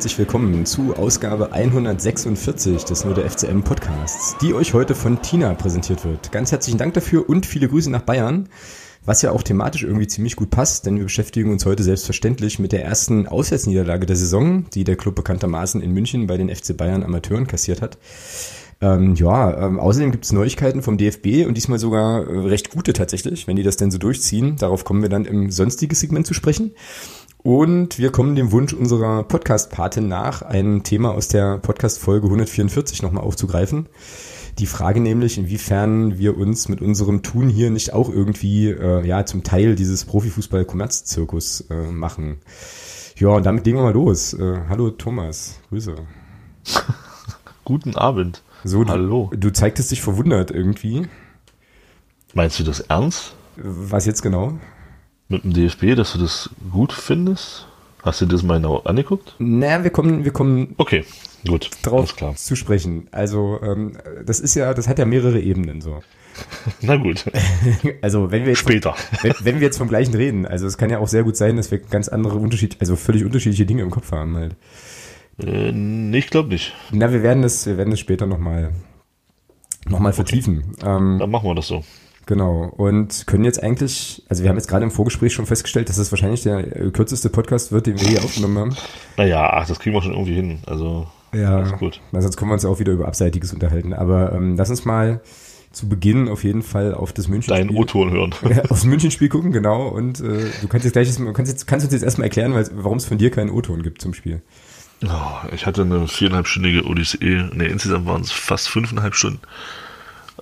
herzlich willkommen zu Ausgabe 146 des Nur der FCM Podcasts, die euch heute von Tina präsentiert wird. Ganz herzlichen Dank dafür und viele Grüße nach Bayern, was ja auch thematisch irgendwie ziemlich gut passt, denn wir beschäftigen uns heute selbstverständlich mit der ersten Auswärtsniederlage der Saison, die der Club bekanntermaßen in München bei den FC Bayern Amateuren kassiert hat. Ähm, ja, ähm, außerdem gibt es Neuigkeiten vom DFB und diesmal sogar äh, recht gute tatsächlich, wenn die das denn so durchziehen. Darauf kommen wir dann im sonstigen Segment zu sprechen. Und wir kommen dem Wunsch unserer Podcast-Patin nach, ein Thema aus der Podcast-Folge 144 nochmal aufzugreifen. Die Frage nämlich, inwiefern wir uns mit unserem Tun hier nicht auch irgendwie äh, ja zum Teil dieses Profifußball-Kommerzzirkus äh, machen. Ja, und damit legen wir mal los. Äh, hallo Thomas, Grüße. Guten Abend. So, Hallo. Du, du zeigtest dich verwundert irgendwie. Meinst du das ernst? Was jetzt genau? Mit dem DFB, dass du das gut findest? Hast du das mal genau angeguckt? Naja, wir kommen, wir kommen. Okay, gut. Drauf klar. zu sprechen. Also, ähm, das ist ja, das hat ja mehrere Ebenen so. Na gut. Also wenn wir jetzt später, wenn, wenn, wir jetzt vom gleichen reden, also es kann ja auch sehr gut sein, dass wir ganz andere Unterschied, also völlig unterschiedliche Dinge im Kopf haben halt. Äh, ich glaube nicht. Na, wir werden es, wir werden es später nochmal noch mal vertiefen. Okay. Ähm, Dann machen wir das so. Genau. Und können jetzt eigentlich, also wir haben jetzt gerade im Vorgespräch schon festgestellt, dass es wahrscheinlich der kürzeste Podcast wird, den wir hier aufgenommen haben. Naja, ach, das kriegen wir schon irgendwie hin. Also, ja, ist gut. Na, sonst können wir uns ja auch wieder über Abseitiges unterhalten. Aber ähm, lass uns mal zu Beginn auf jeden Fall auf das München Deinen O-Ton hören. Ja, aufs München-Spiel gucken, genau. Und äh, du kannst jetzt gleich, kannst, jetzt, kannst uns jetzt erstmal erklären, warum es von dir keinen O-Ton gibt zum Spiel. Oh, ich hatte eine viereinhalbstündige Odyssee, ne, insgesamt waren es fast fünfeinhalb Stunden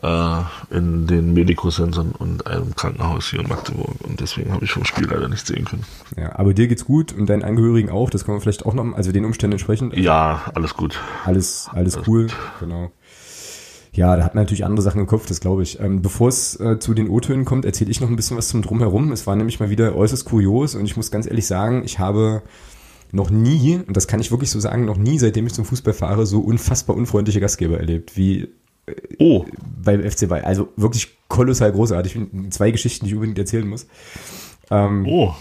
äh, in den Medikocentern und einem Krankenhaus hier in Magdeburg und deswegen habe ich vom Spiel leider nicht sehen können. Ja, aber dir geht's gut und deinen Angehörigen auch, das kann man vielleicht auch noch, also den Umständen entsprechend. Ja, alles gut. Alles, alles, alles cool, gut. genau. Ja, da hat man natürlich andere Sachen im Kopf, das glaube ich. Ähm, Bevor es äh, zu den O-Tönen kommt, erzähle ich noch ein bisschen was zum Drumherum. Es war nämlich mal wieder äußerst kurios und ich muss ganz ehrlich sagen, ich habe noch nie, und das kann ich wirklich so sagen, noch nie, seitdem ich zum Fußball fahre, so unfassbar unfreundliche Gastgeber erlebt, wie oh. beim FC Bayern. Also wirklich kolossal großartig. Zwei Geschichten, die ich unbedingt erzählen muss. Ähm, oh.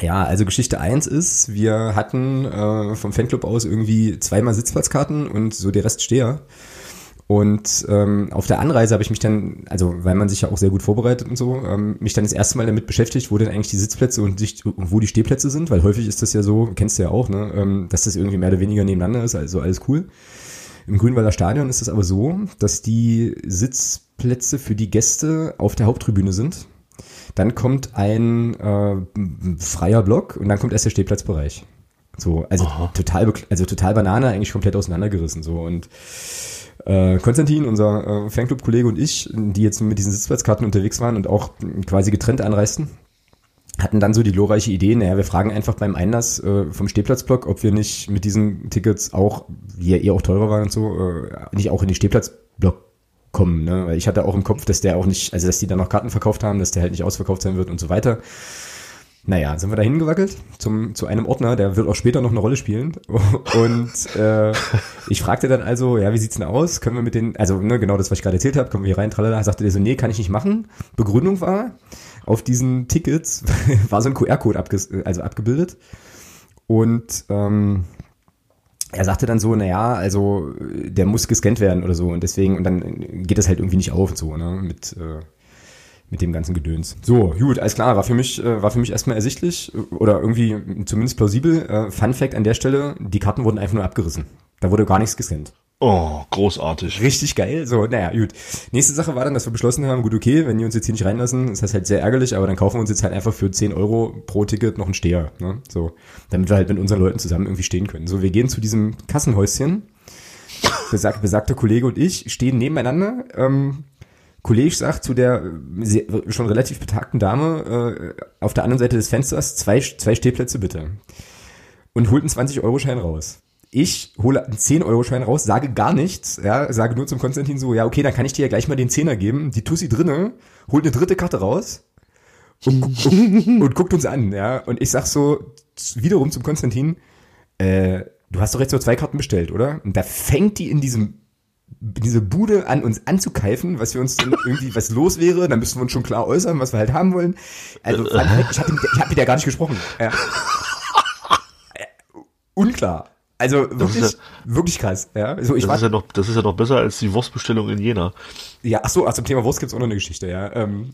Ja, also Geschichte eins ist, wir hatten äh, vom Fanclub aus irgendwie zweimal Sitzplatzkarten und so der Rest Steher. Und ähm, auf der Anreise habe ich mich dann, also weil man sich ja auch sehr gut vorbereitet und so, ähm, mich dann das erste Mal damit beschäftigt, wo denn eigentlich die Sitzplätze und sich, wo die Stehplätze sind, weil häufig ist das ja so, kennst du ja auch, ne, ähm, dass das irgendwie mehr oder weniger nebeneinander ist, also alles cool. Im Grünwalder Stadion ist es aber so, dass die Sitzplätze für die Gäste auf der Haupttribüne sind. Dann kommt ein äh, freier Block und dann kommt erst der Stehplatzbereich. So, also Aha. total, also total Banane, eigentlich komplett auseinandergerissen so und äh, Konstantin, unser äh, Fanclub-Kollege und ich, die jetzt mit diesen Sitzplatzkarten unterwegs waren und auch quasi getrennt anreisten, hatten dann so die glorreiche Idee, naja, wir fragen einfach beim Einlass äh, vom Stehplatzblock, ob wir nicht mit diesen Tickets auch, die ja eh auch teurer waren und so, äh, nicht auch in den Stehplatzblock kommen. Ne? Weil ich hatte auch im Kopf, dass der auch nicht, also dass die dann noch Karten verkauft haben, dass der halt nicht ausverkauft sein wird und so weiter. Naja, sind wir da hingewackelt zum, zu einem Ordner, der wird auch später noch eine Rolle spielen. Und äh, ich fragte dann also, ja, wie sieht's denn aus? Können wir mit den, also ne, genau das, was ich gerade erzählt habe, kommen wir hier rein, tralala, sagte der so, nee, kann ich nicht machen. Begründung war, auf diesen Tickets war so ein QR-Code abge also abgebildet. Und ähm, er sagte dann so, naja, also der muss gescannt werden oder so und deswegen, und dann geht das halt irgendwie nicht auf und so, ne, mit äh, mit dem ganzen Gedöns. So, gut, alles klar, war für mich, äh, war für mich erstmal ersichtlich oder irgendwie zumindest plausibel. Äh, Fun Fact an der Stelle, die Karten wurden einfach nur abgerissen. Da wurde gar nichts gescannt. Oh, großartig. Richtig geil. So, naja, gut. Nächste Sache war dann, dass wir beschlossen haben, gut, okay, wenn die uns jetzt hier nicht reinlassen, ist das halt sehr ärgerlich, aber dann kaufen wir uns jetzt halt einfach für 10 Euro pro Ticket noch einen Steher. Ne? So, damit wir halt mit unseren Leuten zusammen irgendwie stehen können. So, wir gehen zu diesem Kassenhäuschen. Besag, besagter Kollege und ich stehen nebeneinander. Ähm, Kollege sagt zu der äh, schon relativ betagten Dame äh, auf der anderen Seite des Fensters, zwei, zwei Stehplätze bitte. Und holt einen 20-Euro-Schein raus. Ich hole einen 10-Euro-Schein raus, sage gar nichts, ja, sage nur zum Konstantin so, ja, okay, dann kann ich dir ja gleich mal den Zehner geben. Die Tussi drinne, holt eine dritte Karte raus und, und, und guckt uns an, ja. Und ich sag so wiederum zum Konstantin, äh, du hast doch jetzt nur zwei Karten bestellt, oder? Und da fängt die in diesem diese Bude an uns anzukeifen, was wir uns dann irgendwie, was los wäre, dann müssten wir uns schon klar äußern, was wir halt haben wollen. Also, ich habe ich hab mit der gar nicht gesprochen. Ja. unklar. Also wirklich, ja, wirklich krass. Ja, also ich das, ist ja noch, das ist ja noch besser als die Wurstbestellung in Jena. Ja, ach so, ach, zum Thema Wurst gibt's auch noch eine Geschichte, ja. Ähm,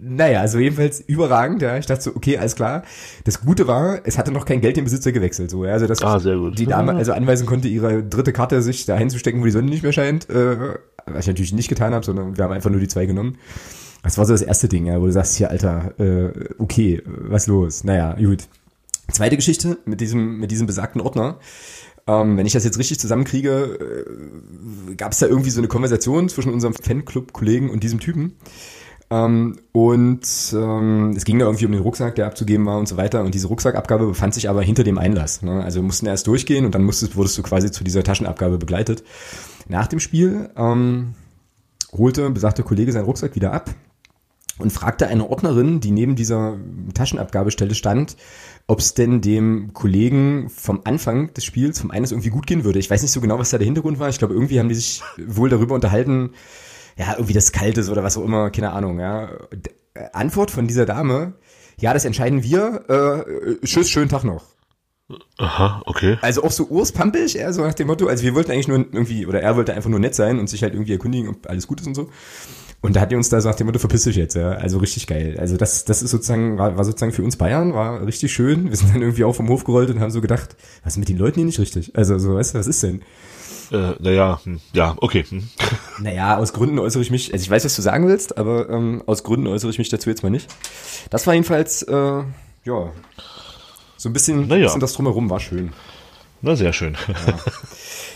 naja, also jedenfalls überragend, ja. Ich dachte so, okay, alles klar. Das Gute war, es hatte noch kein Geld den Besitzer gewechselt, so, ja. Also, dass ah, sehr gut. die Dame also anweisen konnte, ihre dritte Karte sich da hinzustecken, wo die Sonne nicht mehr scheint, äh, was ich natürlich nicht getan habe, sondern wir haben einfach nur die zwei genommen. Das war so das erste Ding, ja, wo du sagst, hier, Alter, äh, okay, was los? Naja, gut. Zweite Geschichte mit diesem, mit diesem besagten Ordner. Ähm, wenn ich das jetzt richtig zusammenkriege, äh, gab es da irgendwie so eine Konversation zwischen unserem Fanclub-Kollegen und diesem Typen. Ähm, und ähm, es ging da irgendwie um den Rucksack, der abzugeben war und so weiter. Und diese Rucksackabgabe befand sich aber hinter dem Einlass. Ne? Also wir mussten erst durchgehen und dann musstest, wurdest du quasi zu dieser Taschenabgabe begleitet. Nach dem Spiel ähm, holte besagter Kollege seinen Rucksack wieder ab und fragte eine Ordnerin, die neben dieser Taschenabgabestelle stand, ob es denn dem Kollegen vom Anfang des Spiels, vom eines irgendwie gut gehen würde. Ich weiß nicht so genau, was da der Hintergrund war. Ich glaube, irgendwie haben die sich wohl darüber unterhalten, ja, irgendwie das Kalt ist oder was auch immer, keine Ahnung, ja. Antwort von dieser Dame, ja, das entscheiden wir, äh, tschüss, schönen Tag noch. Aha, okay. Also auch so urspampig, eher so nach dem Motto, also wir wollten eigentlich nur irgendwie, oder er wollte einfach nur nett sein und sich halt irgendwie erkundigen, ob alles gut ist und so. Und da hat die uns da gesagt, dem Motto, verpiss dich jetzt, ja. Also richtig geil. Also das, das ist sozusagen, war, war sozusagen für uns Bayern, war richtig schön. Wir sind dann irgendwie auch vom Hof gerollt und haben so gedacht, was ist mit den Leuten hier nicht richtig? Also so, weißt du, was ist denn? Äh, naja, hm, ja, okay. Hm. Naja, aus Gründen äußere ich mich, also ich weiß, was du sagen willst, aber ähm, aus Gründen äußere ich mich dazu jetzt mal nicht. Das war jedenfalls, äh, ja, so ein bisschen, naja. bisschen das drumherum war schön. Na, sehr schön. Ja.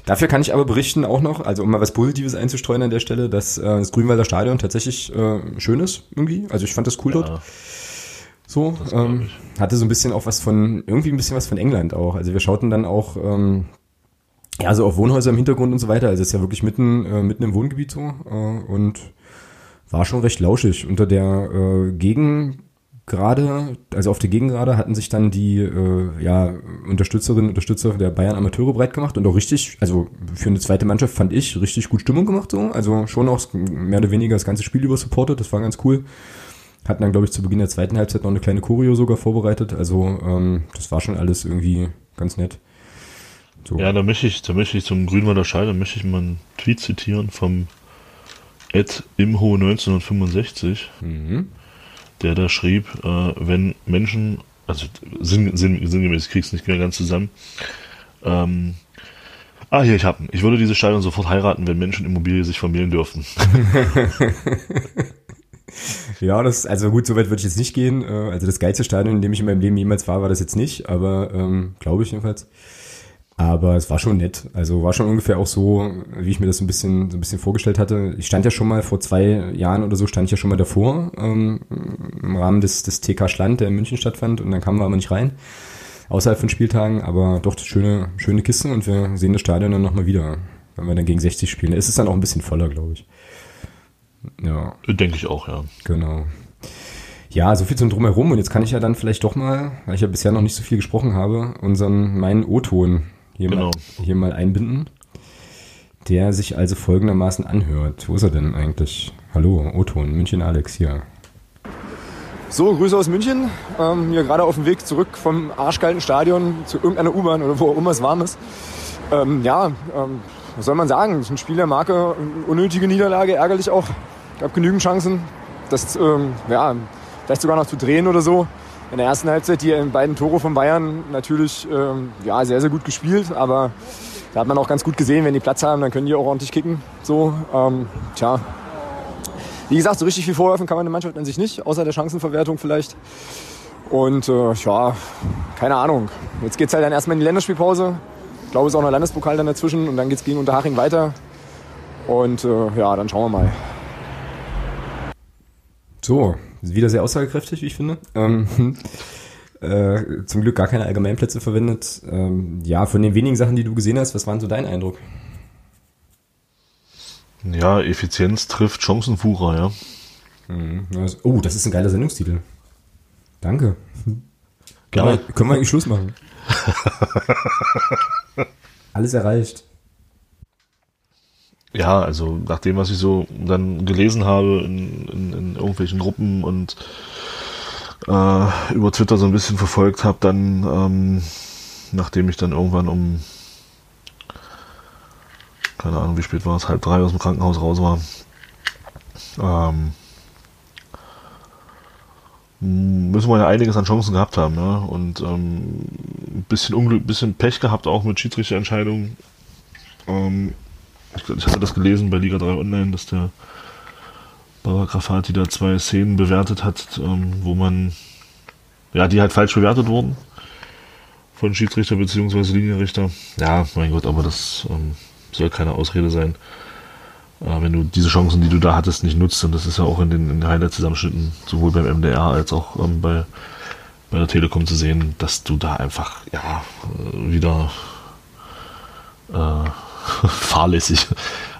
Dafür kann ich aber berichten auch noch, also um mal was Positives einzustreuen an der Stelle, dass äh, das Grünwalder Stadion tatsächlich äh, schön ist irgendwie. Also ich fand das cool ja. dort. So, ähm, hatte so ein bisschen auch was von, irgendwie ein bisschen was von England auch. Also wir schauten dann auch, ähm, ja, so auf Wohnhäuser im Hintergrund und so weiter. Also es ist ja wirklich mitten, äh, mitten im Wohngebiet so äh, und war schon recht lauschig. Unter der äh, Gegen gerade, also auf der Gegengrade hatten sich dann die äh, ja, Unterstützerinnen und Unterstützer der Bayern Amateure breit gemacht und auch richtig, also für eine zweite Mannschaft fand ich richtig gut Stimmung gemacht so. Also schon auch mehr oder weniger das ganze Spiel über supportet, das war ganz cool. Hatten dann, glaube ich, zu Beginn der zweiten Halbzeit noch eine kleine Choreo sogar vorbereitet. Also ähm, das war schon alles irgendwie ganz nett. So. Ja, da möchte ich, da möchte ich zum Grünwalder Schall, da möchte ich mal einen Tweet zitieren vom Ed Imho 1965. Mhm der da schrieb, äh, wenn Menschen, also sinn, sinn, sinngemäß, ich krieg's nicht mehr ganz zusammen, ähm, Ah, hier, ich hab Ich würde diese Stadion sofort heiraten, wenn Menschen Immobilie sich vermählen dürften. ja, das, also gut, so weit würde ich jetzt nicht gehen. Äh, also das geilste Stadion, in dem ich in meinem Leben jemals war, war das jetzt nicht, aber ähm, glaube ich jedenfalls. Aber es war schon nett. Also war schon ungefähr auch so, wie ich mir das ein bisschen, so ein bisschen vorgestellt hatte. Ich stand ja schon mal vor zwei Jahren oder so, stand ich ja schon mal davor, ähm, im Rahmen des, des TK Schland, der in München stattfand, und dann kamen wir aber nicht rein. Außerhalb von Spieltagen, aber doch schöne, schöne Kiste und wir sehen das Stadion dann nochmal wieder, wenn wir dann gegen 60 spielen. Es ist dann auch ein bisschen voller, glaube ich. Ja. Denke ich auch, ja. Genau. Ja, so viel zum Drumherum. Und jetzt kann ich ja dann vielleicht doch mal, weil ich ja bisher noch nicht so viel gesprochen habe, unseren, meinen O-Ton hier, genau. mal, hier mal einbinden, der sich also folgendermaßen anhört. Wo ist er denn eigentlich? Hallo, Oton, München Alex hier. So, Grüße aus München. Ähm, hier gerade auf dem Weg zurück vom arschkalten Stadion zu irgendeiner U-Bahn oder wo auch immer es warm ist. Ähm, ja, ähm, was soll man sagen? Das ist ein Spiel der Marke, unnötige Niederlage, ärgerlich auch. Gab genügend Chancen, das ähm, ja, vielleicht sogar noch zu drehen oder so in der ersten Halbzeit die beiden Tore von Bayern natürlich ähm, ja, sehr, sehr gut gespielt, aber da hat man auch ganz gut gesehen, wenn die Platz haben, dann können die auch ordentlich kicken. So, ähm, tja. Wie gesagt, so richtig viel vorwerfen kann man der Mannschaft an sich nicht, außer der Chancenverwertung vielleicht. Und äh, ja, keine Ahnung. Jetzt geht es halt dann erstmal in die Länderspielpause. Ich glaube, es ist auch noch Landespokal dann dazwischen und dann geht es gegen Unterhaching weiter. Und äh, ja, dann schauen wir mal. So, wieder sehr aussagekräftig, wie ich finde. Ähm, äh, zum Glück gar keine Allgemeinplätze verwendet. Ähm, ja, von den wenigen Sachen, die du gesehen hast, was war so dein Eindruck? Ja, Effizienz trifft Chancenfuhrer, ja. Mhm, oh, das ist ein geiler Sendungstitel. Danke. Können wir, können wir eigentlich Schluss machen? Alles erreicht. Ja, also nach dem, was ich so dann gelesen habe in, in, in irgendwelchen Gruppen und äh, über Twitter so ein bisschen verfolgt habe, dann ähm, nachdem ich dann irgendwann um, keine Ahnung, wie spät war es, halb drei aus dem Krankenhaus raus war, ähm, müssen wir ja einiges an Chancen gehabt haben, ja. Und ähm, ein bisschen Unglück, bisschen Pech gehabt auch mit Schiedsrichterentscheidungen. Ähm, ich, ich hatte das gelesen bei Liga 3 Online, dass der Bauer Grafati da zwei Szenen bewertet hat, ähm, wo man, ja, die halt falsch bewertet wurden von Schiedsrichter bzw. Linienrichter. Ja, mein Gott, aber das ähm, soll keine Ausrede sein. Äh, wenn du diese Chancen, die du da hattest, nicht nutzt, und das ist ja auch in den, in den Highlight-Zusammenschnitten, sowohl beim MDR als auch ähm, bei, bei der Telekom zu sehen, dass du da einfach, ja, äh, wieder äh, fahrlässig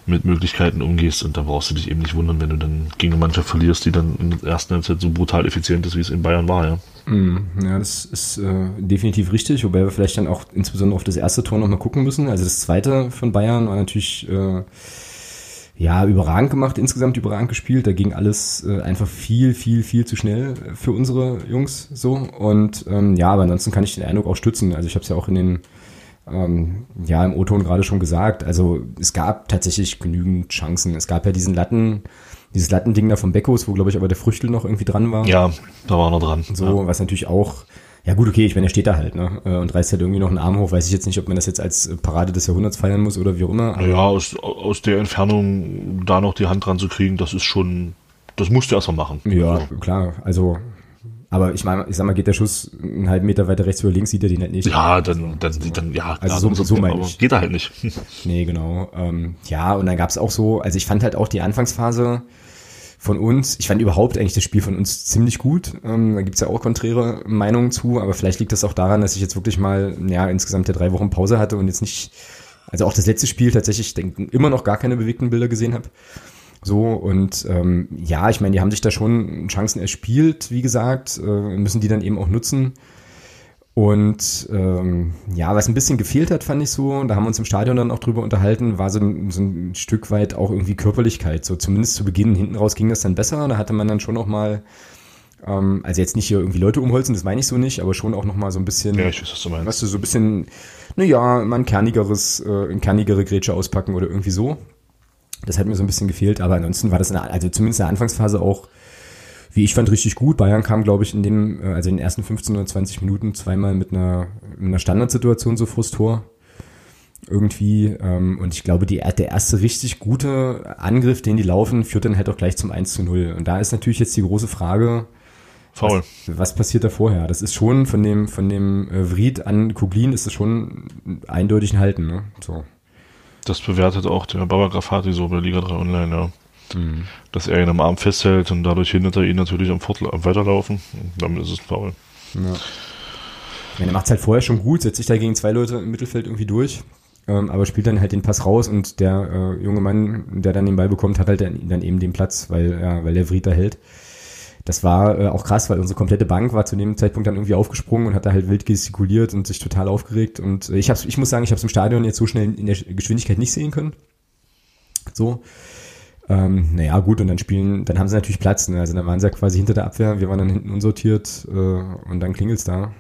mit Möglichkeiten umgehst und da brauchst du dich eben nicht wundern, wenn du dann gegen eine Mannschaft verlierst, die dann in der ersten Halbzeit so brutal effizient ist, wie es in Bayern war, ja. Mm, ja, das ist äh, definitiv richtig, wobei wir vielleicht dann auch insbesondere auf das erste Tor nochmal gucken müssen. Also das zweite von Bayern war natürlich äh, ja überragend gemacht, insgesamt überragend gespielt. Da ging alles äh, einfach viel, viel, viel zu schnell für unsere Jungs so. Und ähm, ja, aber ansonsten kann ich den Eindruck auch stützen. Also ich habe es ja auch in den ähm, ja, im O-Ton gerade schon gesagt. Also es gab tatsächlich genügend Chancen. Es gab ja diesen Latten, dieses Lattending da vom Beckos, wo glaube ich aber der Früchtel noch irgendwie dran war. Ja, da war er dran. So, ja. was natürlich auch, ja gut, okay, ich meine, er steht da halt, ne? äh, Und reißt halt irgendwie noch einen Arm hoch. Weiß ich jetzt nicht, ob man das jetzt als Parade des Jahrhunderts feiern muss oder wie auch immer. Ja, aus, aus der Entfernung da noch die Hand dran zu kriegen, das ist schon, das musst du erstmal machen. Ja, also. klar. Also aber ich meine, ich sag mal, geht der Schuss einen halben Meter weiter rechts oder links, sieht er den halt nicht. Ja, dann, dann, dann, ja, also klar, so, so meine ich. Geht er halt nicht. nee, genau. Ähm, ja, und dann gab's auch so, also ich fand halt auch die Anfangsphase von uns, ich fand überhaupt eigentlich das Spiel von uns ziemlich gut. Ähm, da gibt's ja auch konträre Meinungen zu, aber vielleicht liegt das auch daran, dass ich jetzt wirklich mal, ja, insgesamt ja drei Wochen Pause hatte und jetzt nicht, also auch das letzte Spiel tatsächlich denke, immer noch gar keine bewegten Bilder gesehen habe. So, und ähm, ja, ich meine, die haben sich da schon Chancen erspielt, wie gesagt, äh, müssen die dann eben auch nutzen. Und ähm, ja, was ein bisschen gefehlt hat, fand ich so, da haben wir uns im Stadion dann auch drüber unterhalten, war so ein, so ein Stück weit auch irgendwie Körperlichkeit. So zumindest zu Beginn, hinten raus ging das dann besser. Da hatte man dann schon noch mal, ähm, also jetzt nicht hier irgendwie Leute umholzen, das meine ich so nicht, aber schon auch noch mal so ein bisschen, ja, ich weiß, was du meinst. Weißt du, so ein bisschen, naja, mal ein kernigeres, äh, ein kernigere Grätsche auspacken oder irgendwie so. Das hat mir so ein bisschen gefehlt, aber ansonsten war das in der, also zumindest in der Anfangsphase auch, wie ich fand, richtig gut. Bayern kam, glaube ich, in dem, äh, also in den ersten 15 oder 20 Minuten zweimal mit einer, mit einer Standardsituation so vor Tor. Irgendwie. Ähm, und ich glaube, die, der erste richtig gute Angriff, den die laufen, führt dann halt auch gleich zum 1 zu 0. Und da ist natürlich jetzt die große Frage, Faul. Was, was passiert da vorher? Das ist schon von dem, von dem äh, Vried an Kuglin ist es schon eindeutig ein Halten, ne? So. Das bewertet auch der Baba Grafati so bei Liga 3 Online, ja. Mhm. Dass er ihn am Arm festhält und dadurch hindert er ihn natürlich am, Fortla am Weiterlaufen. Und damit ist es faul. Ja. Er macht es halt vorher schon gut, setzt sich da gegen zwei Leute im Mittelfeld irgendwie durch, ähm, aber spielt dann halt den Pass raus und der äh, junge Mann, der dann den Ball bekommt, hat halt dann, dann eben den Platz, weil, ja, weil der Vried da hält das war äh, auch krass, weil unsere komplette Bank war zu dem Zeitpunkt dann irgendwie aufgesprungen und hat da halt wild gestikuliert und sich total aufgeregt. Und äh, ich hab's, ich muss sagen, ich habe es im Stadion jetzt so schnell in der Geschwindigkeit nicht sehen können. So. Ähm, naja, gut, und dann spielen, dann haben sie natürlich Platz. Ne? Also dann waren sie ja quasi hinter der Abwehr, wir waren dann hinten unsortiert äh, und dann klingelt's da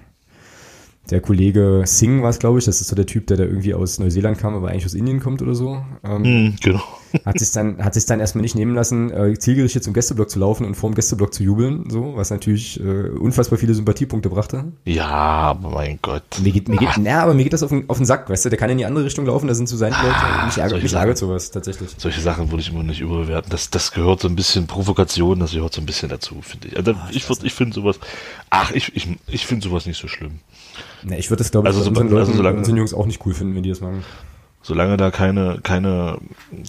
der Kollege Singh war es, glaube ich, das ist so der Typ, der da irgendwie aus Neuseeland kam, aber eigentlich aus Indien kommt oder so. Ähm, mm, genau. Hat sich dann, hat sich dann erstmal nicht nehmen lassen, äh, zielgerichtet zum Gästeblock zu laufen und vor dem Gästeblock zu jubeln, so, was natürlich äh, unfassbar viele Sympathiepunkte brachte. Ja, aber mein Gott. Mir geht, mir geht, na, aber mir geht das auf den, auf den Sack, weißt du, der kann in die andere Richtung laufen, da sind so seine Leute. Ah, mich ärgert, mich ärgert sowas, tatsächlich. Solche Sachen würde ich immer nicht überbewerten. Das, das gehört so ein bisschen Provokation, das gehört so ein bisschen dazu, finde ich. Also, ah, ich ich, ich finde sowas, ach, ich, ich, ich finde sowas nicht so schlimm. Na, ich würde das, glaube ich, also, so, unseren, Leuten, also solange, unseren Jungs auch nicht cool finden, wenn die das machen. Solange da keine, keine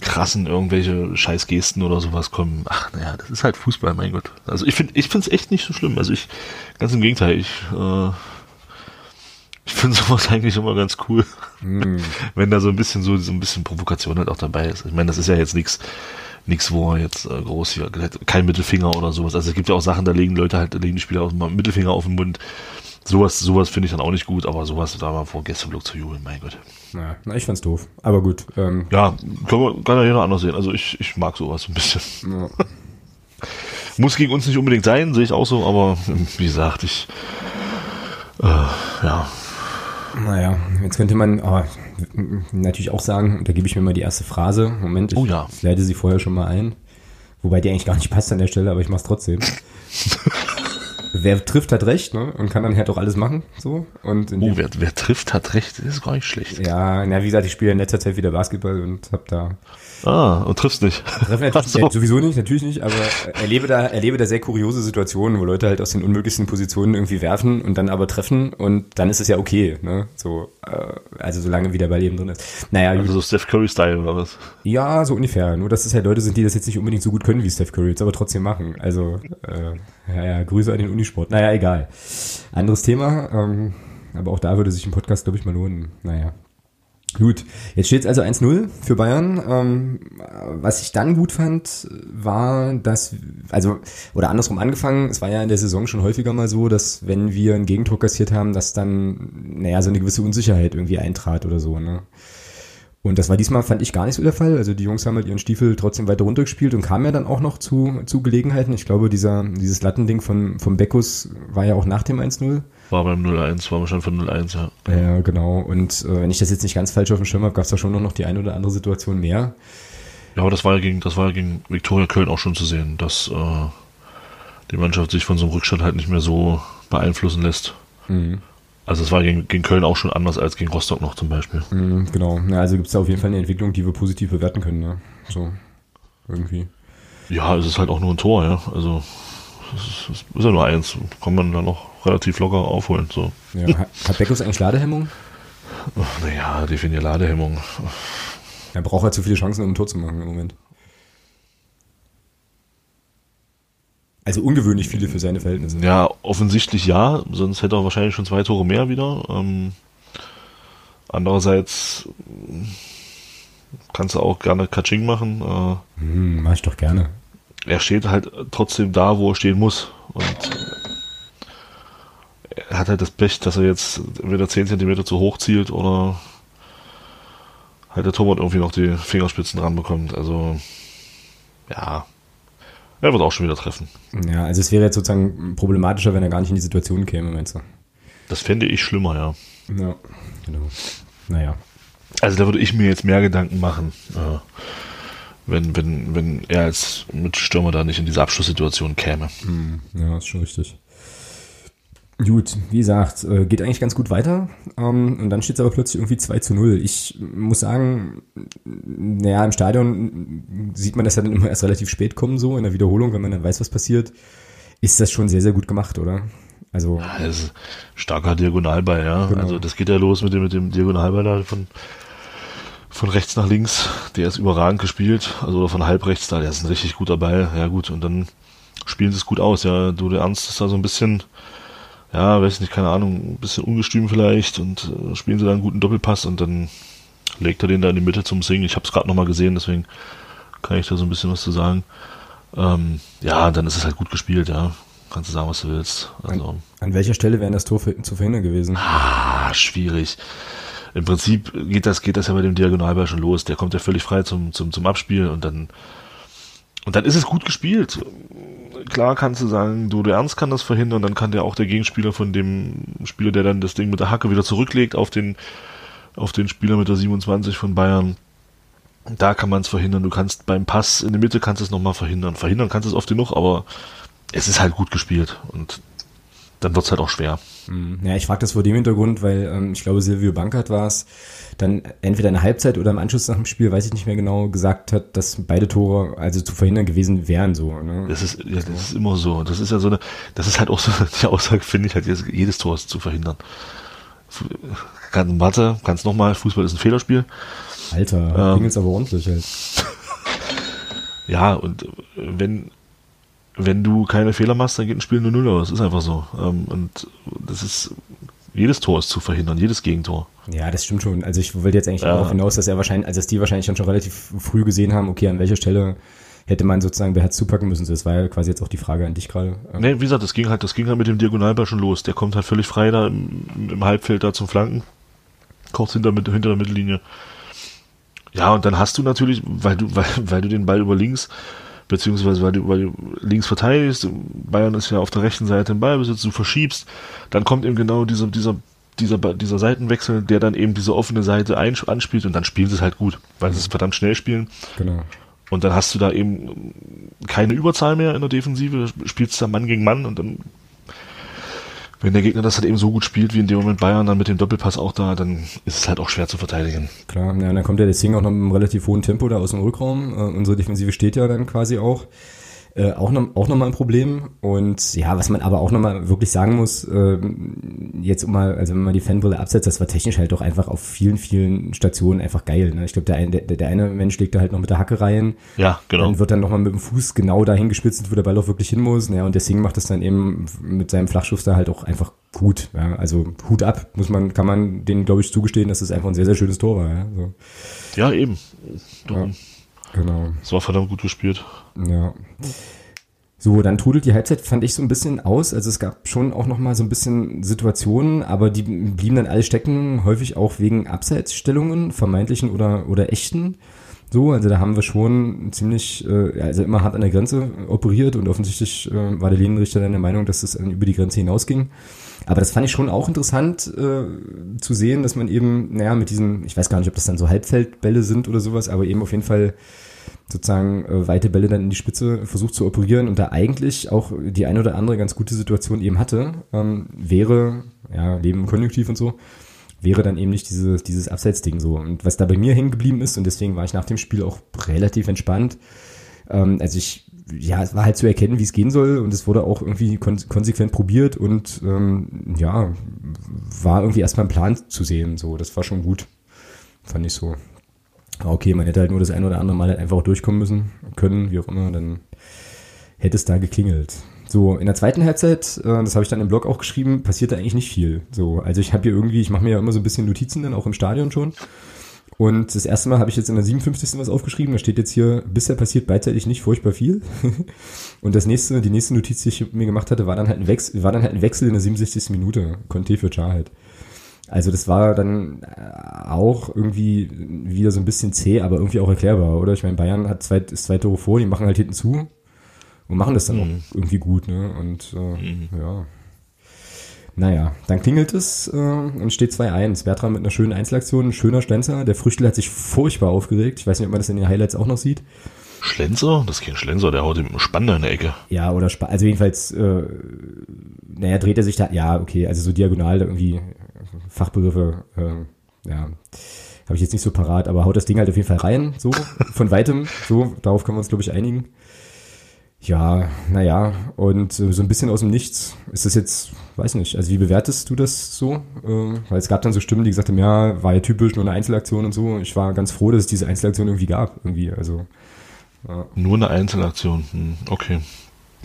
krassen irgendwelche Scheißgesten oder sowas kommen, ach naja, das ist halt Fußball, mein Gott. Also ich finde ich finde es echt nicht so schlimm. Also ich, ganz im Gegenteil, ich, äh, ich finde sowas eigentlich immer ganz cool. Mm. Wenn da so ein bisschen so, so ein bisschen Provokation halt auch dabei ist. Ich meine, das ist ja jetzt nichts, nichts, wo er jetzt äh, groß hier, kein Mittelfinger oder sowas. Also es gibt ja auch Sachen, da legen Leute halt, da legen die Spieler auch mal Mittelfinger auf den Mund sowas, sowas finde ich dann auch nicht gut, aber sowas da mal vor Gästeblock zu jubeln, mein Gott. Ja, na, ich fand's doof. Aber gut. Ähm, ja, kann, man, kann ja jeder anders sehen. Also ich, ich mag sowas ein bisschen. Ja. Muss gegen uns nicht unbedingt sein, sehe ich auch so, aber wie gesagt, ich äh, ja. Naja, jetzt könnte man oh, natürlich auch sagen, da gebe ich mir mal die erste Phrase. Moment, ich, Oh ja. ich leite sie vorher schon mal ein. Wobei die eigentlich gar nicht passt an der Stelle, aber ich mach's trotzdem. Wer trifft, hat recht, ne? Und kann dann halt auch alles machen, so. Und Oh, wer, wer trifft, hat recht. Das ist gar nicht schlecht. ja, na, wie gesagt, ich spiele in letzter Zeit wieder Basketball und hab da Ah, und triffst nicht. Treffen natürlich, so. sowieso nicht, natürlich nicht, aber erlebe da, erlebe da sehr kuriose Situationen, wo Leute halt aus den unmöglichsten Positionen irgendwie werfen und dann aber treffen und dann ist es ja okay, ne? So, äh, also solange wie der Ball eben drin ist. Naja, Also so Steph Curry-Style oder was? ja, so ungefähr. Nur, dass es halt Leute sind, die das jetzt nicht unbedingt so gut können wie Steph Curry, jetzt aber trotzdem machen. Also, äh, ja, ja, Grüße an den Unisport. Naja, egal. Anderes Thema, ähm, aber auch da würde sich ein Podcast, glaube ich, mal lohnen. Naja. Gut, jetzt steht es also 1-0 für Bayern. Ähm, was ich dann gut fand, war, dass, also, oder andersrum angefangen, es war ja in der Saison schon häufiger mal so, dass wenn wir ein Gegentor kassiert haben, dass dann, naja, so eine gewisse Unsicherheit irgendwie eintrat oder so, ne? Und das war diesmal, fand ich, gar nicht so der Fall. Also die Jungs haben halt ihren Stiefel trotzdem weiter runtergespielt und kamen ja dann auch noch zu, zu Gelegenheiten. Ich glaube, dieser, dieses Lattending von, vom Beckus war ja auch nach dem 1-0. War beim 0-1, war wahrscheinlich von 0-1, ja. Ja, genau. Und äh, wenn ich das jetzt nicht ganz falsch auf dem Schirm habe, gab es da schon noch die eine oder andere Situation mehr. Ja, aber das war ja gegen, das war ja gegen Viktoria Köln auch schon zu sehen, dass äh, die Mannschaft sich von so einem Rückstand halt nicht mehr so beeinflussen lässt. Also es war gegen, gegen Köln auch schon anders als gegen Rostock noch zum Beispiel. Mhm, genau. Ja, also gibt es da auf jeden Fall eine Entwicklung, die wir positiv bewerten können. Ne? So, irgendwie. Ja, es ist halt auch nur ein Tor, ja. Also es ist, es ist ja nur eins, kann man dann noch relativ locker aufholen. So. Ja. Hat- Hat Beckus eigentlich Ladehemmung? Naja, definier Ladehemmung. Er braucht halt zu viele Chancen, um ein Tor zu machen im Moment. Also ungewöhnlich viele für seine Verhältnisse. Ja, offensichtlich ja, sonst hätte er wahrscheinlich schon zwei Tore mehr wieder. Ähm, andererseits äh, kannst du auch gerne Katsching machen. Äh, Hm, mach ich doch gerne. er steht halt trotzdem da, wo er stehen muss. Und er hat halt das Pech, dass er jetzt entweder 10 cm zu hoch zielt oder halt der Torwart irgendwie noch die Fingerspitzen dran bekommt. Also, ja, er wird auch schon wieder treffen. Ja, also es wäre jetzt sozusagen problematischer, wenn er gar nicht in die Situation käme, meinst du? Das fände ich schlimmer, ja. Ja, genau. Naja. Also da würde ich mir jetzt mehr Gedanken machen, äh, wenn, wenn, wenn er als Mitstürmer da nicht in diese Abschlusssituation käme. Hm, ja, ist schon richtig. Gut, wie gesagt, äh, geht eigentlich ganz gut weiter. Ähm, und dann steht es aber plötzlich irgendwie 2 zu 0. Ich muss sagen, naja, im Stadion sieht man das ja dann immer erst relativ spät kommen, so in der Wiederholung, wenn man dann weiß, was passiert. Ist das schon sehr, sehr gut gemacht, oder? Also, Das ist starker Diagonalball, ja. Genau. Also das geht ja los mit dem, mit dem Diagonalball da von, von rechts nach links. Der ist überragend gespielt, also oder von halb rechts da, der ist ein richtig guter Ball. Ja gut, und dann spielen sie es gut aus, ja. Du, der Ernst ist da so ein bisschen, ja, weiß nicht, keine Ahnung, ein bisschen ungestüm vielleicht und äh, spielen sie da einen guten Doppelpass und dann legt er den da in die Mitte zum Singen. Ich habe es gerade nochmal gesehen, deswegen kann ich da so ein bisschen was zu sagen. Ähm, ja, dann ist es halt gut gespielt, ja. Kannst du sagen, was du willst. Also, an welcher Stelle wäre das Tor für, zu verhindern gewesen? ah, schwierig. Im Prinzip geht das, geht das ja bei dem Diagonalball schon los. Der kommt ja völlig frei zum, zum, zum Abspiel und dann, und dann ist es gut gespielt. Klar kannst du sagen, du, der Ernst kann das verhindern, dann kann der auch der Gegenspieler von dem Spieler, der dann das Ding mit der Hacke wieder zurücklegt auf den, auf den Spieler mit der 27 von Bayern. Da kann man es verhindern. Du kannst beim Pass in der Mitte kannst du es nochmal verhindern. Verhindern kannst du es oft genug, aber es ist halt gut gespielt und dann wird's halt auch schwer. Hm, Ja, ich frage das vor dem Hintergrund, weil ähm, ich glaube, Silvio Bankert war es, dann entweder in der Halbzeit oder im Anschluss nach dem Spiel, weiß ich nicht mehr genau, gesagt hat, dass beide Tore also zu verhindern gewesen wären. So, ne? Das ist, ja, das ist immer so. Das ist ja so eine, das ist halt auch so die Aussage, finde ich halt, jedes, Tor ist zu verhindern. Kann, warte, kannst nochmal, Fußball ist ein Fehlerspiel. Alter, Ähm. klingelt's aber ordentlich halt. Ja, und äh, wenn, wenn du keine Fehler machst, dann geht ein Spiel nur Null aus. Ist einfach so. Ähm, Und das ist, jedes Tor ist zu verhindern, jedes Gegentor. Ja, das stimmt schon. Also ich wollte jetzt eigentlich Ja. darauf hinaus, dass er wahrscheinlich, also dass die wahrscheinlich dann schon relativ früh gesehen haben, okay, an welcher Stelle hätte man sozusagen beherzt zupacken müssen. Das war ja quasi jetzt auch die Frage an dich gerade. Nee, wie gesagt, das ging halt, das ging halt mit dem Diagonalball schon los. Der kommt halt völlig frei da im, im Halbfeld da zum Flanken. Kurz hinter, mit, hinter der Mittellinie. Ja, und dann hast du natürlich, weil du, weil, weil du den Ball über links, beziehungsweise weil du, weil du links verteidigst, Bayern ist ja auf der rechten Seite im Ballbesitz, du verschiebst, dann kommt eben genau dieser, dieser, dieser, dieser Seitenwechsel, der dann eben diese offene Seite anspielt und dann spielen sie es halt gut, weil sie es verdammt schnell spielen. Genau. Und dann hast du da eben keine Überzahl mehr in der Defensive, spielst da Mann gegen Mann und dann, wenn der Gegner das halt eben so gut spielt, wie in dem Moment Bayern dann mit dem Doppelpass auch da, dann ist es halt auch schwer zu verteidigen. Klar, ja, dann kommt ja Sing auch noch mit einem relativ hohen Tempo da aus dem Rückraum. Äh, unsere Defensive steht ja dann quasi auch. Äh, auch noch, auch noch mal ein Problem. Und ja, was man aber auch noch mal wirklich sagen muss, äh, jetzt um mal, also wenn man die Fanbrille absetzt, das war technisch halt doch einfach auf vielen, vielen Stationen einfach geil. Ne? Ich glaube, der, ein, der, der eine Mensch legt da halt noch mit der Hacke rein. Ja, genau. Dann wird dann noch mal mit dem Fuß genau dahin gespitzt, wo der Ball auch wirklich hin muss. Ja, und der Sing macht das dann eben mit seinem Flachschuss da halt auch einfach gut. Ja? Also Hut ab, muss man, kann man denen, glaube ich, zugestehen, dass das einfach ein sehr, sehr schönes Tor war. Ja, so. ja eben. Ja. Genau. Es war verdammt gut gespielt. Ja. So, dann trudelt die Halbzeit, fand ich so ein bisschen aus. Also es gab schon auch noch mal so ein bisschen Situationen, aber die blieben dann alle stecken, häufig auch wegen Abseitsstellungen, vermeintlichen oder, oder echten. So, also da haben wir schon ziemlich, äh, also immer hart an der Grenze operiert und offensichtlich äh, war der Linienrichter dann der Meinung, dass es das über die Grenze hinausging. Aber das fand ich schon auch interessant äh, zu sehen, dass man eben, naja, mit diesen, ich weiß gar nicht, ob das dann so Halbfeldbälle sind oder sowas, aber eben auf jeden Fall sozusagen äh, weite Bälle dann in die Spitze versucht zu operieren und da eigentlich auch die eine oder andere ganz gute Situation eben hatte, ähm, wäre, ja, Leben Konjunktiv und so, wäre dann eben nicht dieses, dieses Abseitsding so. Und was da bei mir hängen geblieben ist, und deswegen war ich nach dem Spiel auch relativ entspannt, ähm, also ich, ja, es war halt zu erkennen, wie es gehen soll und es wurde auch irgendwie kon konsequent probiert und ähm, ja, war irgendwie erstmal ein Plan zu sehen, so, das war schon gut, fand ich so okay, man hätte halt nur das ein oder andere Mal halt einfach auch durchkommen müssen, können, wie auch immer, dann hätte es da geklingelt. So, in der zweiten Halbzeit, äh, das habe ich dann im Blog auch geschrieben, passiert da eigentlich nicht viel. So, also ich habe hier irgendwie, ich mache mir ja immer so ein bisschen Notizen dann auch im Stadion schon. Und das erste Mal habe ich jetzt in der 57. was aufgeschrieben, da steht jetzt hier, bisher passiert beidseitig nicht furchtbar viel. und das nächste, die nächste Notiz, die ich mir gemacht hatte, war dann halt ein Wechsel, war dann halt ein Wechsel in der 67. Minute. Conte für Char halt. Also das war dann äh, auch irgendwie wieder so ein bisschen zäh, aber irgendwie auch erklärbar, oder? Ich meine, Bayern hat zwei, ist zwei Tore vor, die machen halt hinten zu und machen das dann mhm. auch irgendwie gut, ne? Und äh, mhm. ja. Naja, dann klingelt es äh, und steht 2-1. Bertram mit einer schönen Einzelaktion, ein schöner Schlenzer. Der Früchtel hat sich furchtbar aufgeregt. Ich weiß nicht, ob man das in den Highlights auch noch sieht. Schlenzer? Das ist kein Schlenzer, der haut ihm einen Spanner in der Ecke. Ja, oder Sp also jedenfalls, äh, naja, dreht er sich da, ja, okay, also so diagonal da irgendwie Fachbegriffe, äh, ja, habe ich jetzt nicht so parat, aber haut das Ding halt auf jeden Fall rein, so, von weitem, so, darauf können wir uns, glaube ich, einigen. Ja, naja, und äh, so ein bisschen aus dem Nichts. Ist das jetzt, weiß nicht, also wie bewertest du das so? Äh, weil es gab dann so Stimmen, die gesagt haben, ja, war ja typisch, nur eine Einzelaktion und so. Ich war ganz froh, dass es diese Einzelaktion irgendwie gab, irgendwie, also. Ja. Nur eine Einzelaktion, hm, okay.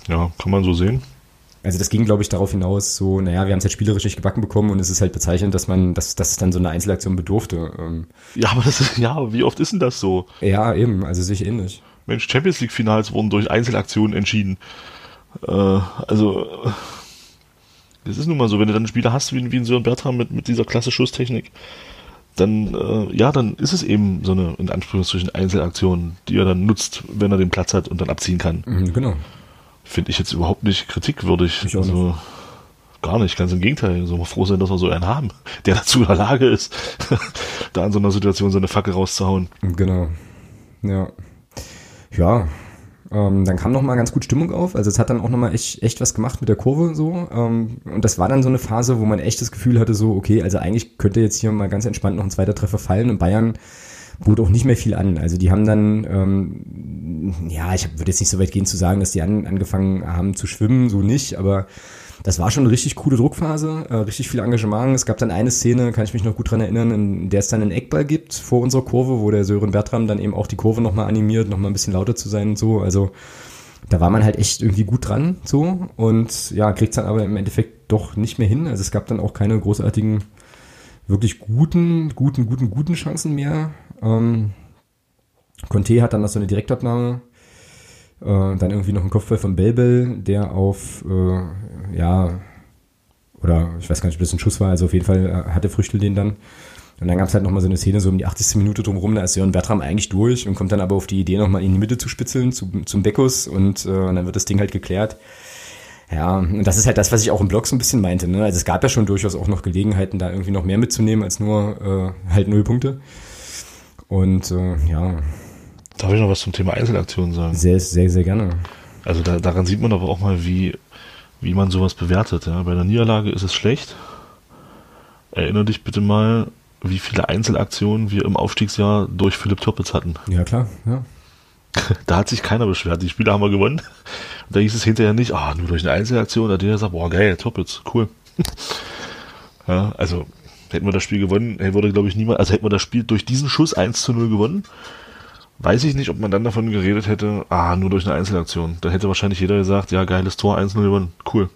Ja, kann man so sehen. Also das ging, glaube ich, darauf hinaus, so, naja, wir haben es halt spielerisch nicht gebacken bekommen und es ist halt bezeichnend, dass man, dass, dass es dann so eine Einzelaktion bedurfte. Ähm. Ja, aber das ist, ja, wie oft ist denn das so? Ja, eben, also sich ähnlich. Mensch, Champions League Finals wurden durch Einzelaktionen entschieden. Äh, also, das ist nun mal so, wenn du dann einen Spieler hast wie, wie ein Sören Bertram mit, mit dieser klasse Schusstechnik, dann, äh, ja, dann ist es eben so eine, in Anführungsstrichen, Einzelaktion, die er dann nutzt, wenn er den Platz hat und dann abziehen kann. Mhm, genau finde ich jetzt überhaupt nicht kritikwürdig. Ich also, nicht. Gar nicht, ganz im Gegenteil. So froh sein, dass wir so einen haben, der dazu in der Lage ist, da in so einer Situation so eine Fackel rauszuhauen. Genau. Ja. Ja. Ähm, dann kam noch mal ganz gut Stimmung auf. Also es hat dann auch noch mal echt, echt was gemacht mit der Kurve so. Ähm, und das war dann so eine Phase, wo man echt das Gefühl hatte, so, okay, also eigentlich könnte jetzt hier mal ganz entspannt noch ein zweiter Treffer fallen und Bayern bot auch nicht mehr viel an. Also die haben dann, ähm, ja, ich würde jetzt nicht so weit gehen zu sagen, dass die an, angefangen haben zu schwimmen, so nicht, aber das war schon eine richtig coole Druckphase, äh, richtig viel Engagement. Es gab dann eine Szene, kann ich mich noch gut dran erinnern, in der es dann einen Eckball gibt vor unserer Kurve, wo der Sören Bertram dann eben auch die Kurve nochmal animiert, nochmal ein bisschen lauter zu sein und so. Also da war man halt echt irgendwie gut dran so und ja, kriegt dann aber im Endeffekt doch nicht mehr hin. Also es gab dann auch keine großartigen, wirklich guten, guten, guten, guten Chancen mehr. Ähm, Conte hat dann noch so eine Direktabnahme. Äh, dann irgendwie noch ein Kopfball von Belbel, der auf, äh, ja, oder ich weiß gar nicht, ob das ein Schuss war, also auf jeden Fall äh, hatte Früchtel den dann. Und dann gab es halt nochmal so eine Szene, so um die 80. Minute drumherum, da ist Jörn Bertram eigentlich durch und kommt dann aber auf die Idee, nochmal in die Mitte zu spitzeln, zu, zum Beckus und, äh, und dann wird das Ding halt geklärt. Ja, und das ist halt das, was ich auch im Blog so ein bisschen meinte. Ne? Also es gab ja schon durchaus auch noch Gelegenheiten, da irgendwie noch mehr mitzunehmen als nur äh, halt null Punkte. Und äh, ja. Darf ich noch was zum Thema Einzelaktionen sagen? Sehr, sehr, sehr gerne. Also da, daran sieht man aber auch mal, wie, wie man sowas bewertet. Ja? Bei einer Niederlage ist es schlecht. Erinnere dich bitte mal, wie viele Einzelaktionen wir im Aufstiegsjahr durch Philipp Toppitz hatten. Ja, klar, ja. Da hat sich keiner beschwert. Die Spiele haben wir gewonnen. Da hieß es hinterher nicht, ah, nur durch eine Einzelaktion. Da hat jeder gesagt, boah, geil, Toppitz, cool. ja, also hätten wir das Spiel gewonnen, würde, glaube ich, niemand, also hätten wir das Spiel durch diesen Schuss 1 zu 0 gewonnen, weiß ich nicht, ob man dann davon geredet hätte, ah, nur durch eine Einzelaktion. Da hätte wahrscheinlich jeder gesagt, ja, geiles Tor, 1-0 gewonnen, cool.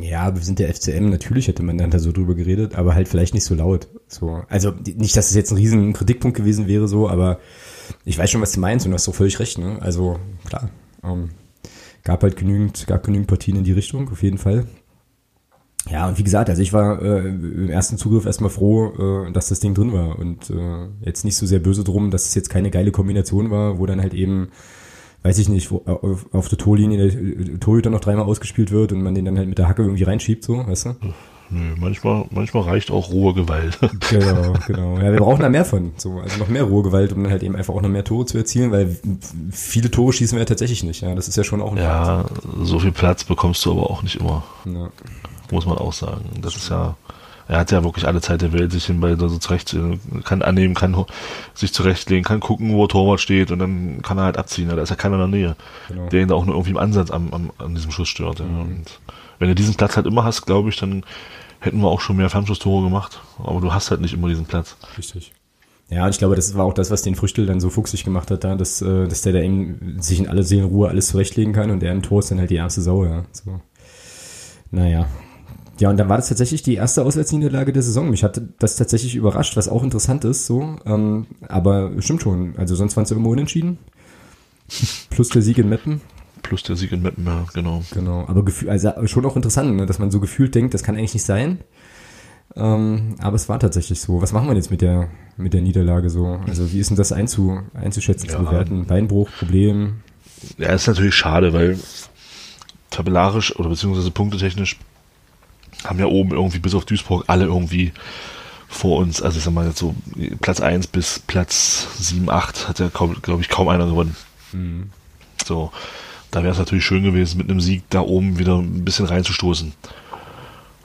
Ja, wir sind der FCM, natürlich hätte man dann da so drüber geredet, aber halt vielleicht nicht so laut. So, also nicht, dass es jetzt ein riesen Kritikpunkt gewesen wäre, so, aber ich weiß schon, was du meinst und du hast doch völlig recht, ne? Also klar, ähm, gab halt genügend, gab genügend Partien in die Richtung, auf jeden Fall. Ja, und wie gesagt, also ich war äh, im ersten Zugriff erstmal froh, äh, dass das Ding drin war und äh, jetzt nicht so sehr böse drum, dass es jetzt keine geile Kombination war, wo dann halt eben, weiß ich nicht, wo, auf, auf der Torlinie der Torhüter noch dreimal ausgespielt wird und man den dann halt mit der Hacke irgendwie reinschiebt, so, weißt du? Nö, manchmal, manchmal reicht auch rohe Gewalt. genau, genau. Ja, wir brauchen da mehr von. So, also noch mehr rohe Gewalt, um dann halt eben einfach auch noch mehr Tore zu erzielen, weil viele Tore schießen wir ja tatsächlich nicht. Ja, das ist ja schon auch ein Ja, Fakt. so viel Platz bekommst du aber auch nicht immer. Ja. Muss man auch sagen. Das ist ja, er hat ja wirklich alle Zeit der Welt, sich hinbei so zurecht, kann annehmen, kann sich zurechtlegen, kann gucken, wo Torwart steht und dann kann er halt abziehen. Da ist ja keiner in der Nähe, genau. der ihn da auch nur irgendwie im Ansatz am, am, an diesem Schuss stört. Ja. Mhm. Und wenn du diesen Platz halt immer hast, glaube ich, dann hätten wir auch schon mehr Fernschusstore gemacht. Aber du hast halt nicht immer diesen Platz. Richtig. Ja, und ich glaube, das war auch das, was den Früchtel dann so fuchsig gemacht hat, da, dass, äh, dass der da eben sich in alle Seelenruhe alles zurechtlegen kann und der im Tor ist dann halt die erste Sau, ja. So. Naja. Ja, und dann war das tatsächlich die erste Auswärtsniederlage der Saison. Mich hat das tatsächlich überrascht, was auch interessant ist, so. Ähm, aber stimmt schon. Also sonst waren es immer unentschieden. Plus der Sieg in Meppen plus der Sieg in Meppen, ja, genau. Genau, aber gefühl, also schon auch interessant, ne, dass man so gefühlt denkt, das kann eigentlich nicht sein. Ähm, aber es war tatsächlich so. Was machen wir jetzt mit der, mit der Niederlage so? Also wie ist denn das einzu, einzuschätzen, ja. zu bewerten? Beinbruch, Problem? Ja, ist natürlich schade, weil tabellarisch oder beziehungsweise punktetechnisch haben ja oben irgendwie bis auf Duisburg alle irgendwie vor uns, also ich sag mal jetzt so Platz 1 bis Platz 7, 8 hat ja glaube ich, kaum einer gewonnen. Mhm. So. Da wäre es natürlich schön gewesen, mit einem Sieg da oben wieder ein bisschen reinzustoßen.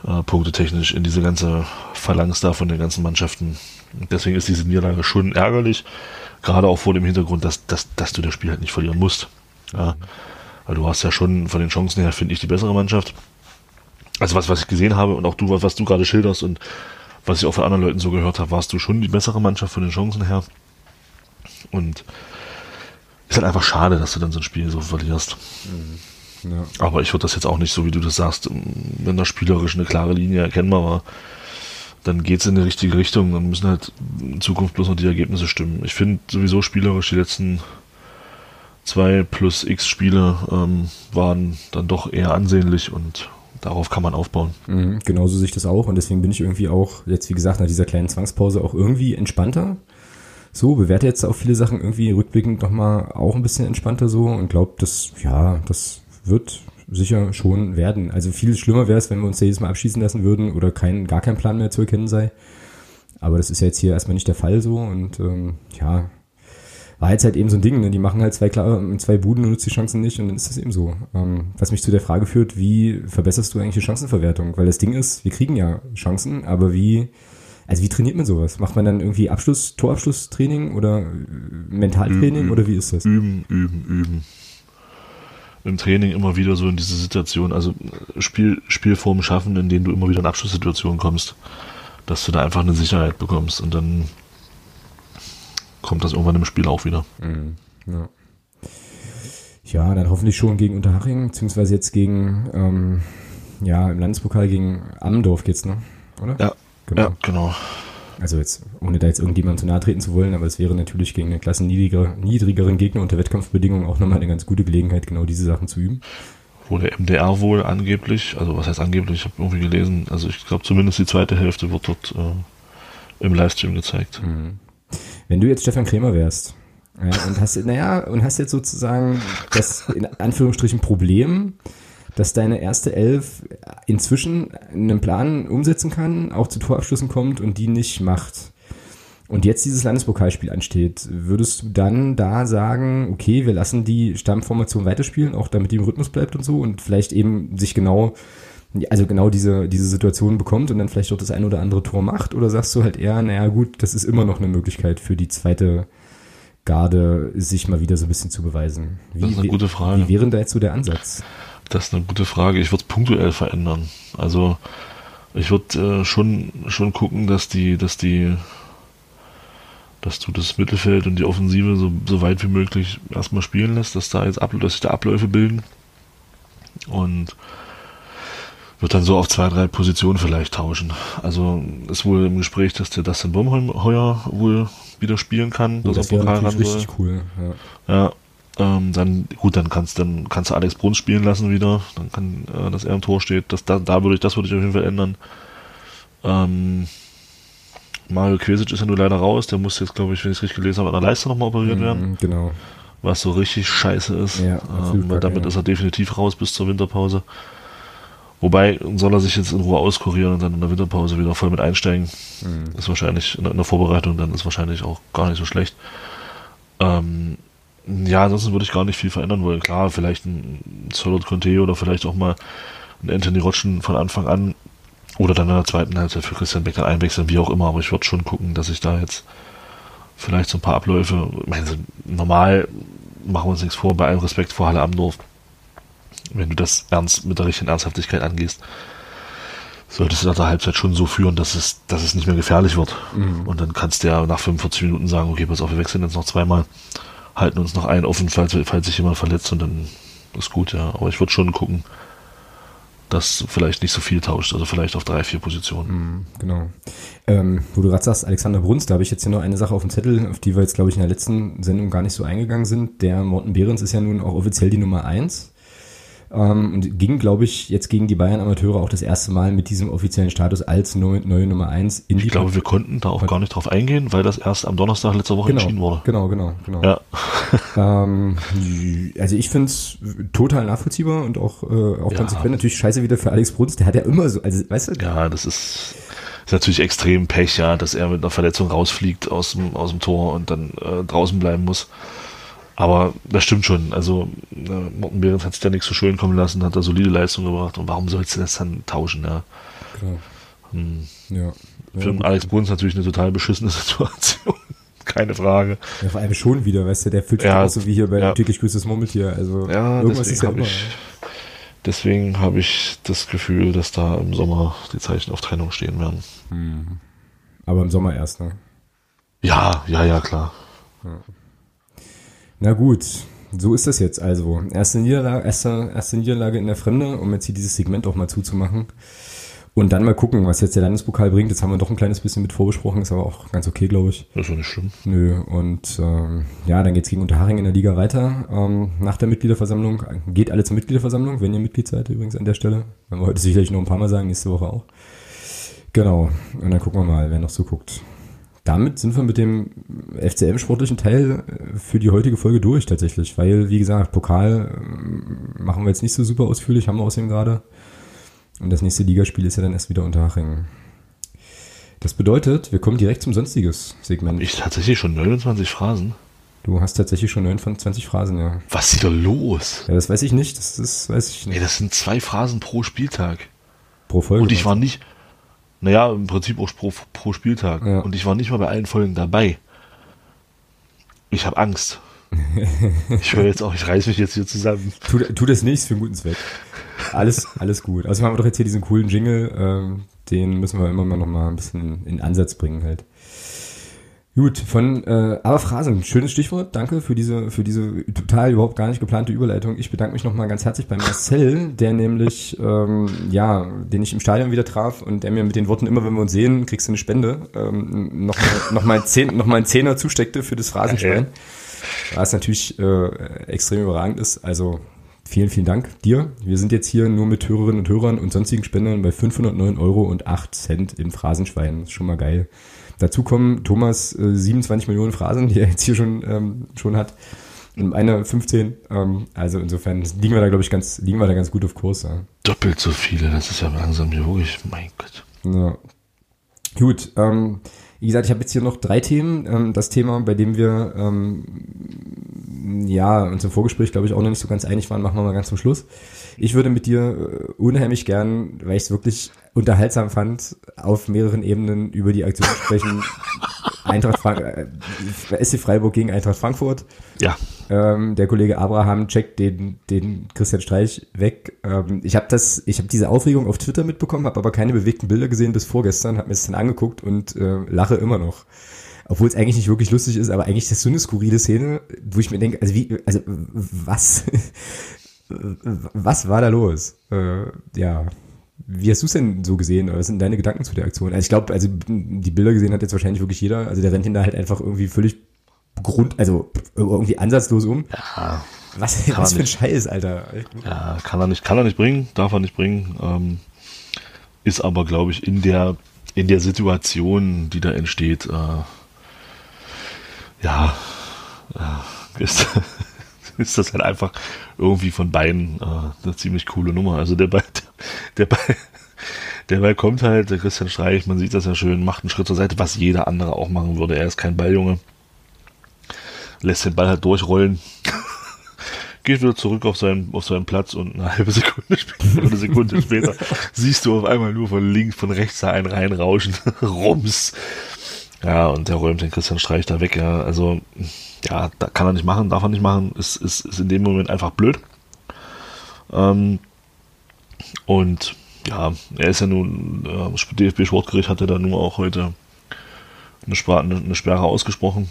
Äh, punktetechnisch in diese ganze Phalanx da von den ganzen Mannschaften. deswegen ist diese Niederlage schon ärgerlich. Gerade auch vor dem Hintergrund, dass, dass, dass du das Spiel halt nicht verlieren musst. Ja. Weil du hast ja schon von den Chancen her, finde ich, die bessere Mannschaft. Also was, was ich gesehen habe und auch du, was du gerade schilderst und was ich auch von anderen Leuten so gehört habe, warst du schon die bessere Mannschaft von den Chancen her. Und ist halt einfach schade, dass du dann so ein Spiel so verlierst. Mhm. Ja. Aber ich würde das jetzt auch nicht so, wie du das sagst, wenn da spielerisch eine klare Linie erkennbar war, dann geht es in die richtige Richtung. Dann müssen halt in Zukunft bloß noch die Ergebnisse stimmen. Ich finde sowieso spielerisch die letzten zwei plus x Spiele ähm, waren dann doch eher ansehnlich und darauf kann man aufbauen. Mhm, genauso sehe ich das auch und deswegen bin ich irgendwie auch jetzt, wie gesagt, nach dieser kleinen Zwangspause auch irgendwie entspannter so, bewerte jetzt auch viele Sachen irgendwie rückblickend nochmal auch ein bisschen entspannter so und glaube, dass, ja, das wird sicher schon werden. Also viel schlimmer wäre es, wenn wir uns jedes Mal abschießen lassen würden oder kein, gar kein Plan mehr zu erkennen sei. Aber das ist ja jetzt hier erstmal nicht der Fall so und ähm, ja, war jetzt halt eben so ein Ding, ne? die machen halt zwei, klar, zwei Buden und nutzt die Chancen nicht und dann ist das eben so. Ähm, was mich zu der Frage führt, wie verbesserst du eigentlich die Chancenverwertung? Weil das Ding ist, wir kriegen ja Chancen, aber wie also wie trainiert man sowas? Macht man dann irgendwie Abschluss, Torabschlusstraining oder Mentaltraining üben, oder wie ist das? Üben, üben, üben. Im Training immer wieder so in diese Situation, also Spiel, Spielformen schaffen, in denen du immer wieder in Abschlusssituationen kommst, dass du da einfach eine Sicherheit bekommst und dann kommt das irgendwann im Spiel auch wieder. Mhm, ja. ja. dann hoffentlich schon gegen Unterhaching, beziehungsweise jetzt gegen, ähm, ja, im Landespokal gegen Amdorf geht's, ne? Oder? Ja, Genau. Ja, genau. Also jetzt, ohne da jetzt irgendjemand zu nahe treten zu wollen, aber es wäre natürlich gegen einen klassen niedrigeren Gegner unter Wettkampfbedingungen auch nochmal eine ganz gute Gelegenheit, genau diese Sachen zu üben. Wo der MDR wohl angeblich, also was heißt angeblich, ich habe irgendwie gelesen, also ich glaube zumindest die zweite Hälfte wird dort äh, im Livestream gezeigt. Mhm. Wenn du jetzt Stefan Krämer wärst ja, und hast, naja, und hast jetzt sozusagen das in Anführungsstrichen Problem, dass deine erste Elf inzwischen einen Plan umsetzen kann, auch zu Torabschlüssen kommt und die nicht macht. Und jetzt dieses Landespokalspiel ansteht, würdest du dann da sagen, okay, wir lassen die Stammformation weiterspielen, auch damit die im Rhythmus bleibt und so und vielleicht eben sich genau, also genau diese, diese Situation bekommt und dann vielleicht auch das ein oder andere Tor macht? Oder sagst du halt eher, naja gut, das ist immer noch eine Möglichkeit für die zweite Garde, sich mal wieder so ein bisschen zu beweisen? Wie, das ist eine gute Frage. Wie wäre da jetzt so der Ansatz? Das ist eine gute Frage. Ich würde es punktuell verändern. Also ich würde äh, schon, schon gucken, dass die, dass die dass du das Mittelfeld und die Offensive so, so weit wie möglich erstmal spielen lässt, dass da jetzt dass sich da Abläufe bilden. Und wird dann so auf zwei, drei Positionen vielleicht tauschen. Also ist wohl im Gespräch, dass der Dustin heuer wohl wieder spielen kann, oh, das Pokal ran richtig cool. Ja, ja ähm, dann gut, dann kannst dann kannst du Alex Bruns spielen lassen wieder, dann kann, äh, dass er im Tor steht. Das, da, da würde ich, das würde ich auf jeden Fall ändern. Ähm, Mario Kvesic ist ja nur leider raus. Der muss jetzt, glaube ich, wenn ich es richtig gelesen habe, an der Leiste nochmal operiert mhm, werden. Genau. Was so richtig scheiße ist. Ja, ähm, weil damit ja. ist er definitiv raus bis zur Winterpause. Wobei soll er sich jetzt in Ruhe auskurieren und dann in der Winterpause wieder voll mit einsteigen. Mhm. Ist wahrscheinlich in der Vorbereitung dann ist wahrscheinlich auch gar nicht so schlecht. Ähm, ja, ansonsten würde ich gar nicht viel verändern wollen. Klar, vielleicht ein Solid Conte oder vielleicht auch mal ein Anthony Rotschen von Anfang an oder dann in der zweiten Halbzeit für Christian Beck dann einwechseln, wie auch immer. Aber ich würde schon gucken, dass ich da jetzt vielleicht so ein paar Abläufe, ich meine, normal machen wir uns nichts vor, bei allem Respekt vor Halle Amdorf. Wenn du das ernst mit der richtigen Ernsthaftigkeit angehst, solltest du nach der Halbzeit schon so führen, dass es, dass es nicht mehr gefährlich wird. Mhm. Und dann kannst du ja nach 45 Minuten sagen, okay, pass auf, wir wechseln jetzt noch zweimal, halten uns noch einen offen, falls, falls sich jemand verletzt und dann ist gut, ja. Aber ich würde schon gucken, das vielleicht nicht so viel tauscht, also vielleicht auf drei, vier Positionen. Mhm, genau. Ähm, wo du gerade sagst, Alexander Bruns, da habe ich jetzt hier noch eine Sache auf dem Zettel, auf die wir jetzt, glaube ich, in der letzten Sendung gar nicht so eingegangen sind. Der Morten Behrens ist ja nun auch offiziell die Nummer eins ähm, und ging, glaube ich, jetzt gegen die Bayern-Amateure auch das erste Mal mit diesem offiziellen Status als neue, neue Nummer 1 in die Ich glaube, wir konnten da auch gar nicht drauf eingehen, weil das erst am Donnerstag letzter Woche genau, entschieden wurde. Genau, genau, genau. Ja. ähm, also ich finde es total nachvollziehbar und auch, äh, auch ja. konsequent. Natürlich scheiße wieder für Alex Bruns, der hat ja immer so, also weißt du? Ja, das ist ist natürlich extrem Pech, ja, dass er mit einer Verletzung rausfliegt aus dem, aus dem Tor und dann äh, draußen bleiben muss. Aber das stimmt schon. Also äh, Morten Behrens hat sich da nichts zu schön kommen lassen, hat da solide Leistung gebracht. Und warum sollst du das dann tauschen? Ja? Klar. Hm. Ja. Für ja, Alex Bruns natürlich eine total beschissene Situation. Keine Frage. Ja, vor allem schon wieder, weißt du, der fühlt sich ja, auch so wie hier bei ja. täglich grüßes Murmeltier. Also ja, irgendwas ist ja immer. Ich, deswegen habe ich das Gefühl, dass da im Sommer die Zeichen auf Trennung stehen werden. Hm. Aber im Sommer erst, ne? Ja, ja, ja, klar. Ja. Na gut, so ist das jetzt also. Erste Niederlage, erste, erste Niederlage in der Fremde, um jetzt hier dieses Segment auch mal zuzumachen. Und dann mal gucken, was jetzt der Landespokal bringt. Jetzt haben wir doch ein kleines bisschen mit vorbesprochen, ist aber auch ganz okay, glaube ich. Das ist doch nicht schlimm. Nö, und ähm, ja, dann geht's gegen Unterhaching in der Liga weiter. Ähm, nach der Mitgliederversammlung. Geht alle zur Mitgliederversammlung, wenn ihr Mitglied seid übrigens an der Stelle. Werden wir heute sicherlich noch ein paar Mal sagen, nächste Woche auch. Genau, und dann gucken wir mal, wer noch so guckt damit sind wir mit dem FCM-sportlichen Teil äh, für die heutige Folge durch tatsächlich, weil, wie gesagt, Pokal äh, machen wir jetzt nicht so super ausführlich, haben wir außerdem gerade. Und das nächste Ligaspiel ist ja dann erst wieder unter Haching. Das bedeutet, wir kommen direkt zum sonstiges Segment. Ich tatsächlich schon 29 Phrasen? Du hast tatsächlich schon 29 Phrasen, ja. Was ist da los? Ja, das weiß ich nicht, das ist, weiß ich nicht. Ey, das sind zwei Phrasen pro Spieltag. Pro Folge. Und ich war nicht, naja, im Prinzip auch pro, pro Spieltag. Ja. Und ich war nicht mal bei allen Folgen dabei. Ich habe Angst. ich höre jetzt auch, ich reiß mich jetzt hier zusammen. Tu, tu das nicht, für einen guten Zweck. Alles, alles gut. Also haben wir doch jetzt hier diesen coolen Jingle, ähm, den müssen wir immer mal noch mal ein bisschen in Ansatz bringen halt. Gut, von äh, aber Phrasen, schönes Stichwort. Danke für diese für diese total überhaupt gar nicht geplante Überleitung. Ich bedanke mich nochmal ganz herzlich bei Marcel, der nämlich ähm, ja, den ich im Stadion wieder traf und der mir mit den Worten immer, wenn wir uns sehen, kriegst du eine Spende, ähm, noch noch mal ein Zehn, noch mal ein Zehner zusteckte für das Phrasenschwein. Was natürlich äh, extrem überragend ist. Also vielen, vielen Dank dir. Wir sind jetzt hier nur mit Hörerinnen und Hörern und sonstigen Spendern bei 509 Euro und 8 Cent im Phrasenschwein. Das ist schon mal geil. Dazu kommen Thomas äh, 27 Millionen Phrasen, die er jetzt hier schon, ähm, schon hat. eine 15. Ähm, also insofern liegen wir da, glaube ich, ganz, liegen wir da ganz gut auf Kurs. Ja. Doppelt so viele, das ist ja langsam wirklich, mein Gott. Ja. Gut, ähm, wie gesagt, ich habe jetzt hier noch drei Themen. Ähm, das Thema, bei dem wir ähm, ja uns im Vorgespräch, glaube ich, auch noch nicht so ganz einig waren, machen wir mal ganz zum Schluss. Ich würde mit dir äh, unheimlich gern, weil ich es wirklich unterhaltsam fand, auf mehreren Ebenen über die Aktion sprechen. Eintracht Frank äh, SC Freiburg gegen Eintracht Frankfurt. Ja. Ähm, der Kollege Abraham checkt den, den Christian Streich weg. Ähm, ich habe das, ich habe diese Aufregung auf Twitter mitbekommen, habe aber keine bewegten Bilder gesehen bis vorgestern, habe mir das dann angeguckt und äh, lache immer noch. Obwohl es eigentlich nicht wirklich lustig ist, aber eigentlich ist das so eine skurrile Szene, wo ich mir denke, also wie, also was, was war da los? Äh, ja. Wie hast du es denn so gesehen? Was sind deine Gedanken zu der Aktion? Also ich glaube, also die Bilder gesehen hat jetzt wahrscheinlich wirklich jeder. Also der rennt ihn da halt einfach irgendwie völlig Grund, also irgendwie ansatzlos um. Ja. Was, was für ein Scheiß, Alter. Ja, kann er nicht, kann er nicht bringen, darf er nicht bringen. Ähm, ist aber, glaube ich, in der, in der Situation, die da entsteht, äh, ja, äh, ist, ist das halt einfach irgendwie von beiden äh, eine ziemlich coole Nummer. Also der Ball, der Ball, der Ball kommt halt, der Christian Streich, man sieht das ja schön, macht einen Schritt zur Seite, was jeder andere auch machen würde. Er ist kein Balljunge. Lässt den Ball halt durchrollen. Geht wieder zurück auf seinen, auf seinen Platz und eine halbe Sekunde später, eine Sekunde später siehst du auf einmal nur von links, von rechts da einen reinrauschen. Rums. Ja, und der räumt den Christian Streich da weg. Ja, also ja, da kann er nicht machen, darf er nicht machen, ist, ist, ist in dem Moment einfach blöd. Ähm, und ja, er ist ja nun, äh, DFB Sportgericht hatte da nur auch heute eine, Sperre, eine, eine Sperre ausgesprochen.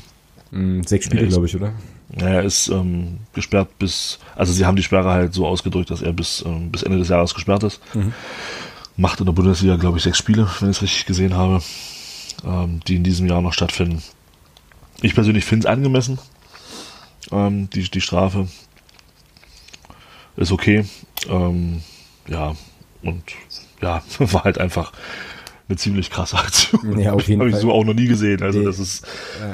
Mm, sechs Spiele, glaube ich, oder? Er ist ähm, gesperrt bis, also sie haben die Sperre halt so ausgedrückt, dass er bis, ähm, bis Ende des Jahres gesperrt ist. Mhm. Macht in der Bundesliga, glaube ich, sechs Spiele, wenn ich es richtig gesehen habe, ähm, die in diesem Jahr noch stattfinden. Ich persönlich finde es angemessen, ähm, die, die Strafe. Ist okay. Ähm, ja, und ja, war halt einfach eine ziemlich krasse Aktion. Ja, auf jeden Habe ich so auch noch nie gesehen. Also, das ist,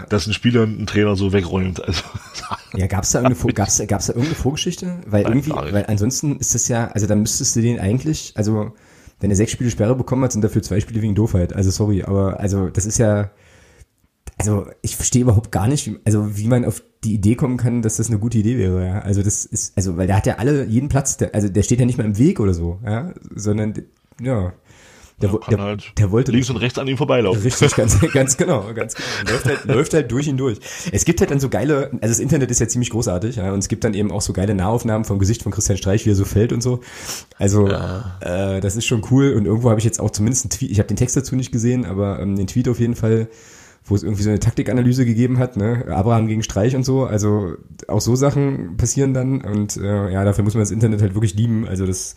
dass ein Spieler einen Trainer so wegräumt. Also, Ja, gab's da irgendeine, gab's, da- gab's da irgendeine Vorgeschichte? Weil Nein, irgendwie, weil ansonsten ist das ja, also dann müsstest du den eigentlich, also wenn er sechs Spiele Sperre bekommen hat, sind dafür zwei Spiele wegen Doofheit. Also sorry, aber also das ist ja, also ich verstehe überhaupt gar nicht, wie, also wie man auf die Idee kommen kann, dass das eine gute Idee wäre. Ja? Also das ist, also weil der hat ja alle jeden Platz, der, also der steht ja nicht mal im Weg oder so, ja, sondern ja, der, kann der, halt der wollte links und rechts an ihm vorbeilaufen. Richtig, ganz, ganz genau, ganz genau. Läuft halt, läuft halt durch ihn durch. Es gibt halt dann so geile, also das Internet ist ja ziemlich großartig, ja, und es gibt dann eben auch so geile Nahaufnahmen vom Gesicht von Christian Streich, wie er so fällt und so. Also äh, das ist schon cool und irgendwo habe ich jetzt auch zumindest einen Tweet, ich habe den Text dazu nicht gesehen, aber ähm, den Tweet auf jeden Fall, wo es irgendwie so eine Taktikanalyse gegeben hat, ne, Abraham gegen Streich und so, also auch so Sachen passieren dann und äh, ja, dafür muss man das Internet halt wirklich lieben, also das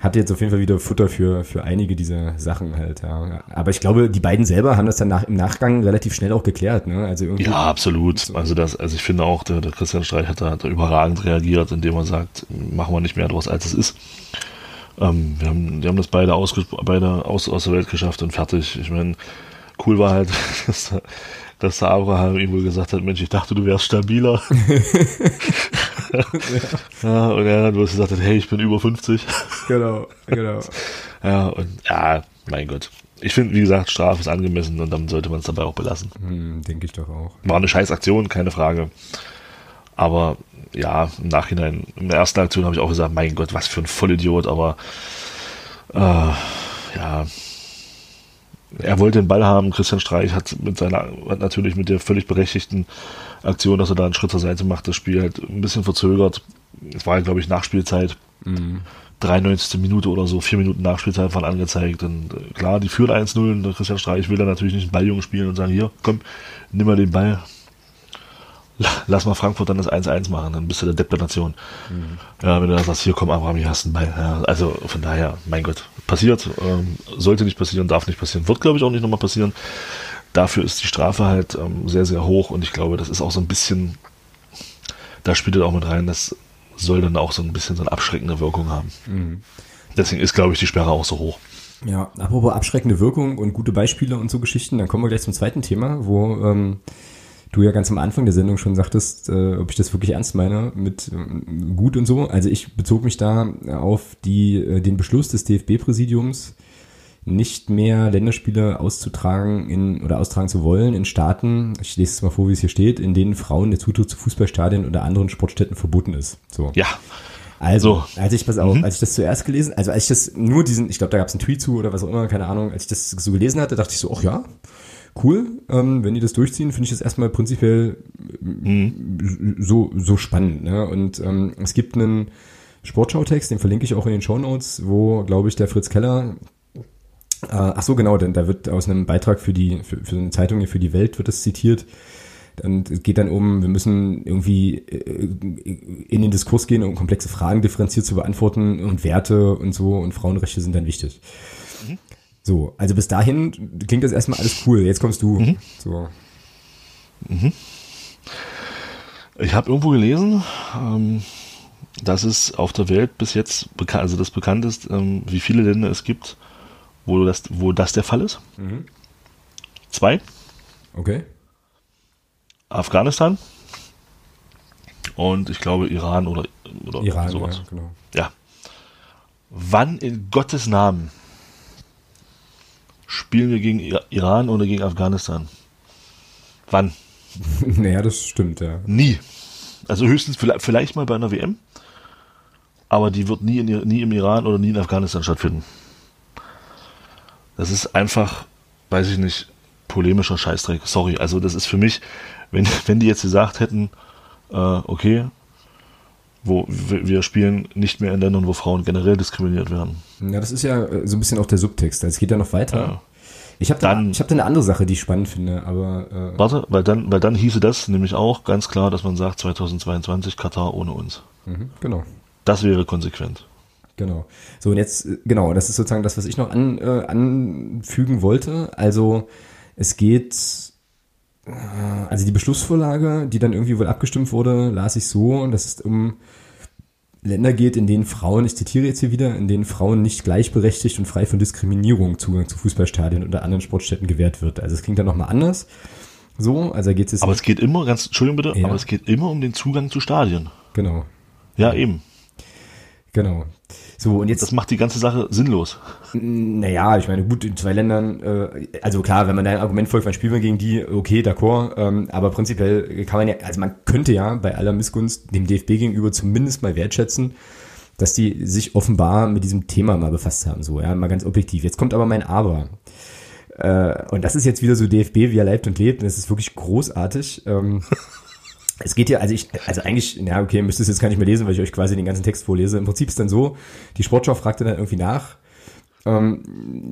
hat jetzt auf jeden Fall wieder Futter für, für einige dieser Sachen halt, ja. Aber ich glaube, die beiden selber haben das dann nach, im Nachgang relativ schnell auch geklärt, ne? Also irgendwie. Ja, absolut. Also das, also ich finde auch, der, der Christian Streich hat da, hat da überragend reagiert, indem er sagt, machen wir nicht mehr draus, als es ist. Ähm, wir haben, die haben das beide, ausgespro- beide aus, aus der Welt geschafft und fertig. Ich meine, cool war halt, dass, der- dass der Abraham ihm wohl gesagt hat, Mensch, ich dachte, du wärst stabiler. ja, und er dann bloß gesagt hat, hey, ich bin über 50. Genau, genau. Ja, und ja, mein Gott. Ich finde, wie gesagt, Strafe ist angemessen und dann sollte man es dabei auch belassen. Hm, Denke ich doch auch. War eine scheiß Aktion, keine Frage. Aber ja, im Nachhinein, in der ersten Aktion habe ich auch gesagt, mein Gott, was für ein Vollidiot, aber äh, ja, er wollte den Ball haben. Christian Streich hat mit seiner, hat natürlich mit der völlig berechtigten Aktion, dass er da einen Schritt zur Seite macht, das Spiel halt ein bisschen verzögert. Es war, glaube ich, Nachspielzeit. 93. Minute oder so, vier Minuten Nachspielzeit waren angezeigt. Und äh, klar, die führen 1-0 und Christian Streich will dann natürlich nicht einen Balljungen spielen und sagen, hier, komm, nimm mal den Ball. La- Lass mal Frankfurt dann das 1-1 machen, dann bist du der Depp der Nation. Ja, wenn du dann sagst, hier komm, Abraham, hier hast du einen Ball. Ja, also von daher, mein Gott, passiert, ähm, sollte nicht passieren, darf nicht passieren, wird glaube ich auch nicht nochmal passieren. Dafür ist die Strafe halt ähm, sehr, sehr hoch und ich glaube, das ist auch so ein bisschen, da spielt es auch mit rein, das soll dann auch so ein bisschen so eine abschreckende Wirkung haben. Deswegen ist, glaube ich, die Sperre auch so hoch. Ja, apropos abschreckende Wirkung und gute Beispiele und so Geschichten, dann kommen wir gleich zum zweiten Thema, wo ähm, du ja ganz am Anfang der Sendung schon sagtest, äh, ob ich das wirklich ernst meine mit äh, gut und so. Also ich bezog mich da auf die, äh, den Beschluss des DFB-Präsidiums, nicht mehr Länderspiele auszutragen in, oder austragen zu wollen in Staaten, ich lese es mal vor, wie es hier steht, in denen Frauen der Zutritt zu Fußballstadien oder anderen Sportstätten verboten ist. So. Ja. Also, als ich, pass auf, mhm. als ich das zuerst gelesen, also als ich das nur diesen, ich glaube, da gab es einen Tweet zu oder was auch immer, keine Ahnung, als ich das so gelesen hatte, dachte ich so, ach ja, cool, ähm, wenn die das durchziehen, finde ich das erstmal prinzipiell mhm. so, so spannend. Ne? Und ähm, es gibt einen Sportschau-Text, den verlinke ich auch in den Show Notes, wo, glaube ich, der Fritz Keller äh, ach so, genau, denn da wird aus einem Beitrag für die, für, für eine Zeitung hier für die Welt wird das zitiert. Dann es geht dann um, wir müssen irgendwie äh, in den Diskurs gehen, um komplexe Fragen differenziert zu beantworten und Werte und so und Frauenrechte sind dann wichtig. Mhm. So, also bis dahin klingt das erstmal alles cool. Jetzt kommst du. Mhm. So. Mhm. Ich habe irgendwo gelesen, ähm, dass es auf der Welt bis jetzt bekannt, also das bekannt ist, ähm, wie viele Länder es gibt, wo das, wo das der Fall ist. Mhm. Zwei. Okay. Afghanistan und ich glaube Iran oder, oder Iran, sowas. Ja, genau. ja. Wann in Gottes Namen spielen wir gegen Iran oder gegen Afghanistan? Wann? naja, das stimmt, ja. Nie. Also höchstens vielleicht, mal bei einer WM, aber die wird nie, in, nie im Iran oder nie in Afghanistan stattfinden. Das ist einfach, weiß ich nicht, polemischer Scheißdreck. Sorry, also das ist für mich, wenn, wenn die jetzt gesagt hätten, äh, okay, wo wir spielen nicht mehr in Ländern, wo Frauen generell diskriminiert werden. Ja, das ist ja äh, so ein bisschen auch der Subtext. Es geht ja noch weiter. Ja. Ich habe da, hab da eine andere Sache, die ich spannend finde, aber. Äh warte, weil dann, weil dann hieße das nämlich auch ganz klar, dass man sagt, 2022 Katar ohne uns. Mhm, genau. Das wäre konsequent. Genau. So, und jetzt, äh, genau, das ist sozusagen das, was ich noch an, äh, anfügen wollte. Also, es geht, äh, also die Beschlussvorlage, die dann irgendwie wohl abgestimmt wurde, las ich so, dass es um Länder geht, in denen Frauen, ich zitiere jetzt hier wieder, in denen Frauen nicht gleichberechtigt und frei von Diskriminierung Zugang zu Fußballstadien oder anderen Sportstätten gewährt wird. Also es klingt dann nochmal anders. So, also geht es Aber es geht immer, ganz, Entschuldigung bitte, ja. aber es geht immer um den Zugang zu Stadien. Genau. Ja, eben. Genau. So, und jetzt. Das macht die ganze Sache sinnlos. Naja, ich meine, gut, in zwei Ländern, äh, also klar, wenn man dein Argument folgt, dann spielen wir gegen die, okay, d'accord, ähm, aber prinzipiell kann man ja, also man könnte ja bei aller Missgunst dem DFB gegenüber zumindest mal wertschätzen, dass die sich offenbar mit diesem Thema mal befasst haben, so, ja, mal ganz objektiv. Jetzt kommt aber mein Aber. Äh, und das ist jetzt wieder so DFB, wie er lebt und lebt, und das ist wirklich großartig. Ähm, es geht ja, also ich, also eigentlich, ja, okay, müsste es jetzt gar nicht mehr lesen, weil ich euch quasi den ganzen Text vorlese. Im Prinzip ist dann so, die Sportschau fragte dann irgendwie nach, ähm,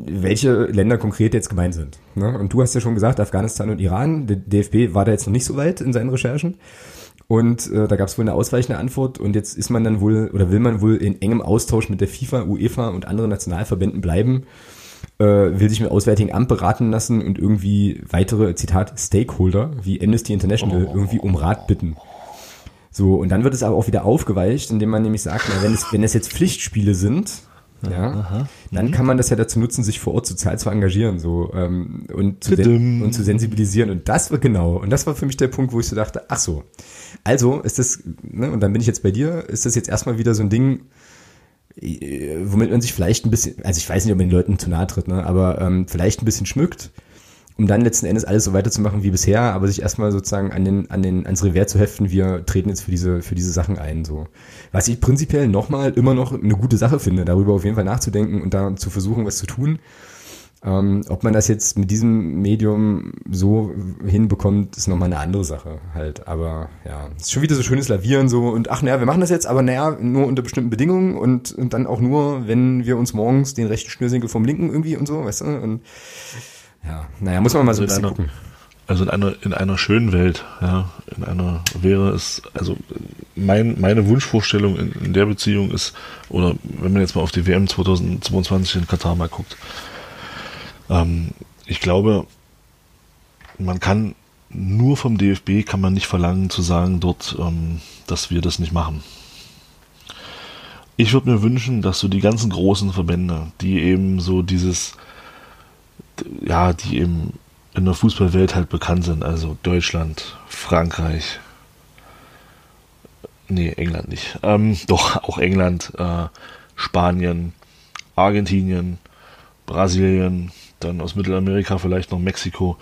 welche Länder konkret jetzt gemeint sind. Ne? Und du hast ja schon gesagt, Afghanistan und Iran. Der DFB war da jetzt noch nicht so weit in seinen Recherchen. Und äh, da gab es wohl eine ausweichende Antwort und jetzt ist man dann wohl oder will man wohl in engem Austausch mit der FIFA, UEFA und anderen Nationalverbänden bleiben äh, will sich mit Auswärtigen Amt beraten lassen und irgendwie weitere, Zitat, Stakeholder wie Amnesty International irgendwie um Rat bitten. So, und dann wird es aber auch wieder aufgeweicht, indem man nämlich sagt, na, wenn es, wenn es jetzt Pflichtspiele sind, ja, Aha. dann mhm. kann man das ja dazu nutzen, sich vor Ort sozial zu engagieren, so, ähm, und zu, und zu sensibilisieren. Und das war genau, und das war für mich der Punkt, wo ich so dachte, ach so. Also ist das, ne, und dann bin ich jetzt bei dir, ist das jetzt erstmal wieder so ein Ding, womit man sich vielleicht ein bisschen, also ich weiß nicht, ob man den Leuten zu nahe tritt, ne, aber ähm, vielleicht ein bisschen schmückt, um dann letzten Endes alles so weiterzumachen wie bisher, aber sich erstmal sozusagen an den, an den, ans Revers zu heften, wir treten jetzt für diese, für diese Sachen ein, so. Was ich prinzipiell nochmal immer noch eine gute Sache finde, darüber auf jeden Fall nachzudenken und da zu versuchen, was zu tun. Ähm, ob man das jetzt mit diesem Medium so hinbekommt, ist nochmal eine andere Sache halt. Aber ja, es ist schon wieder so schönes Lavieren so und ach naja, wir machen das jetzt, aber naja, nur unter bestimmten Bedingungen und, und dann auch nur, wenn wir uns morgens den rechten Schnürsenkel vom linken irgendwie und so, weißt du? Und ja, naja, muss man mal so ein bisschen gucken. Also in einer, in einer schönen Welt, ja, in einer wäre es, also mein, meine Wunschvorstellung in, in der Beziehung ist, oder wenn man jetzt mal auf die WM 2022 in Katar mal guckt, ähm, ich glaube, man kann nur vom DFB kann man nicht verlangen zu sagen dort, ähm, dass wir das nicht machen. Ich würde mir wünschen, dass so die ganzen großen Verbände, die eben so dieses, ja, die eben in der Fußballwelt halt bekannt sind. Also Deutschland, Frankreich, nee, England nicht. Ähm, doch, auch England, äh, Spanien, Argentinien, Brasilien, dann aus Mittelamerika vielleicht noch Mexiko.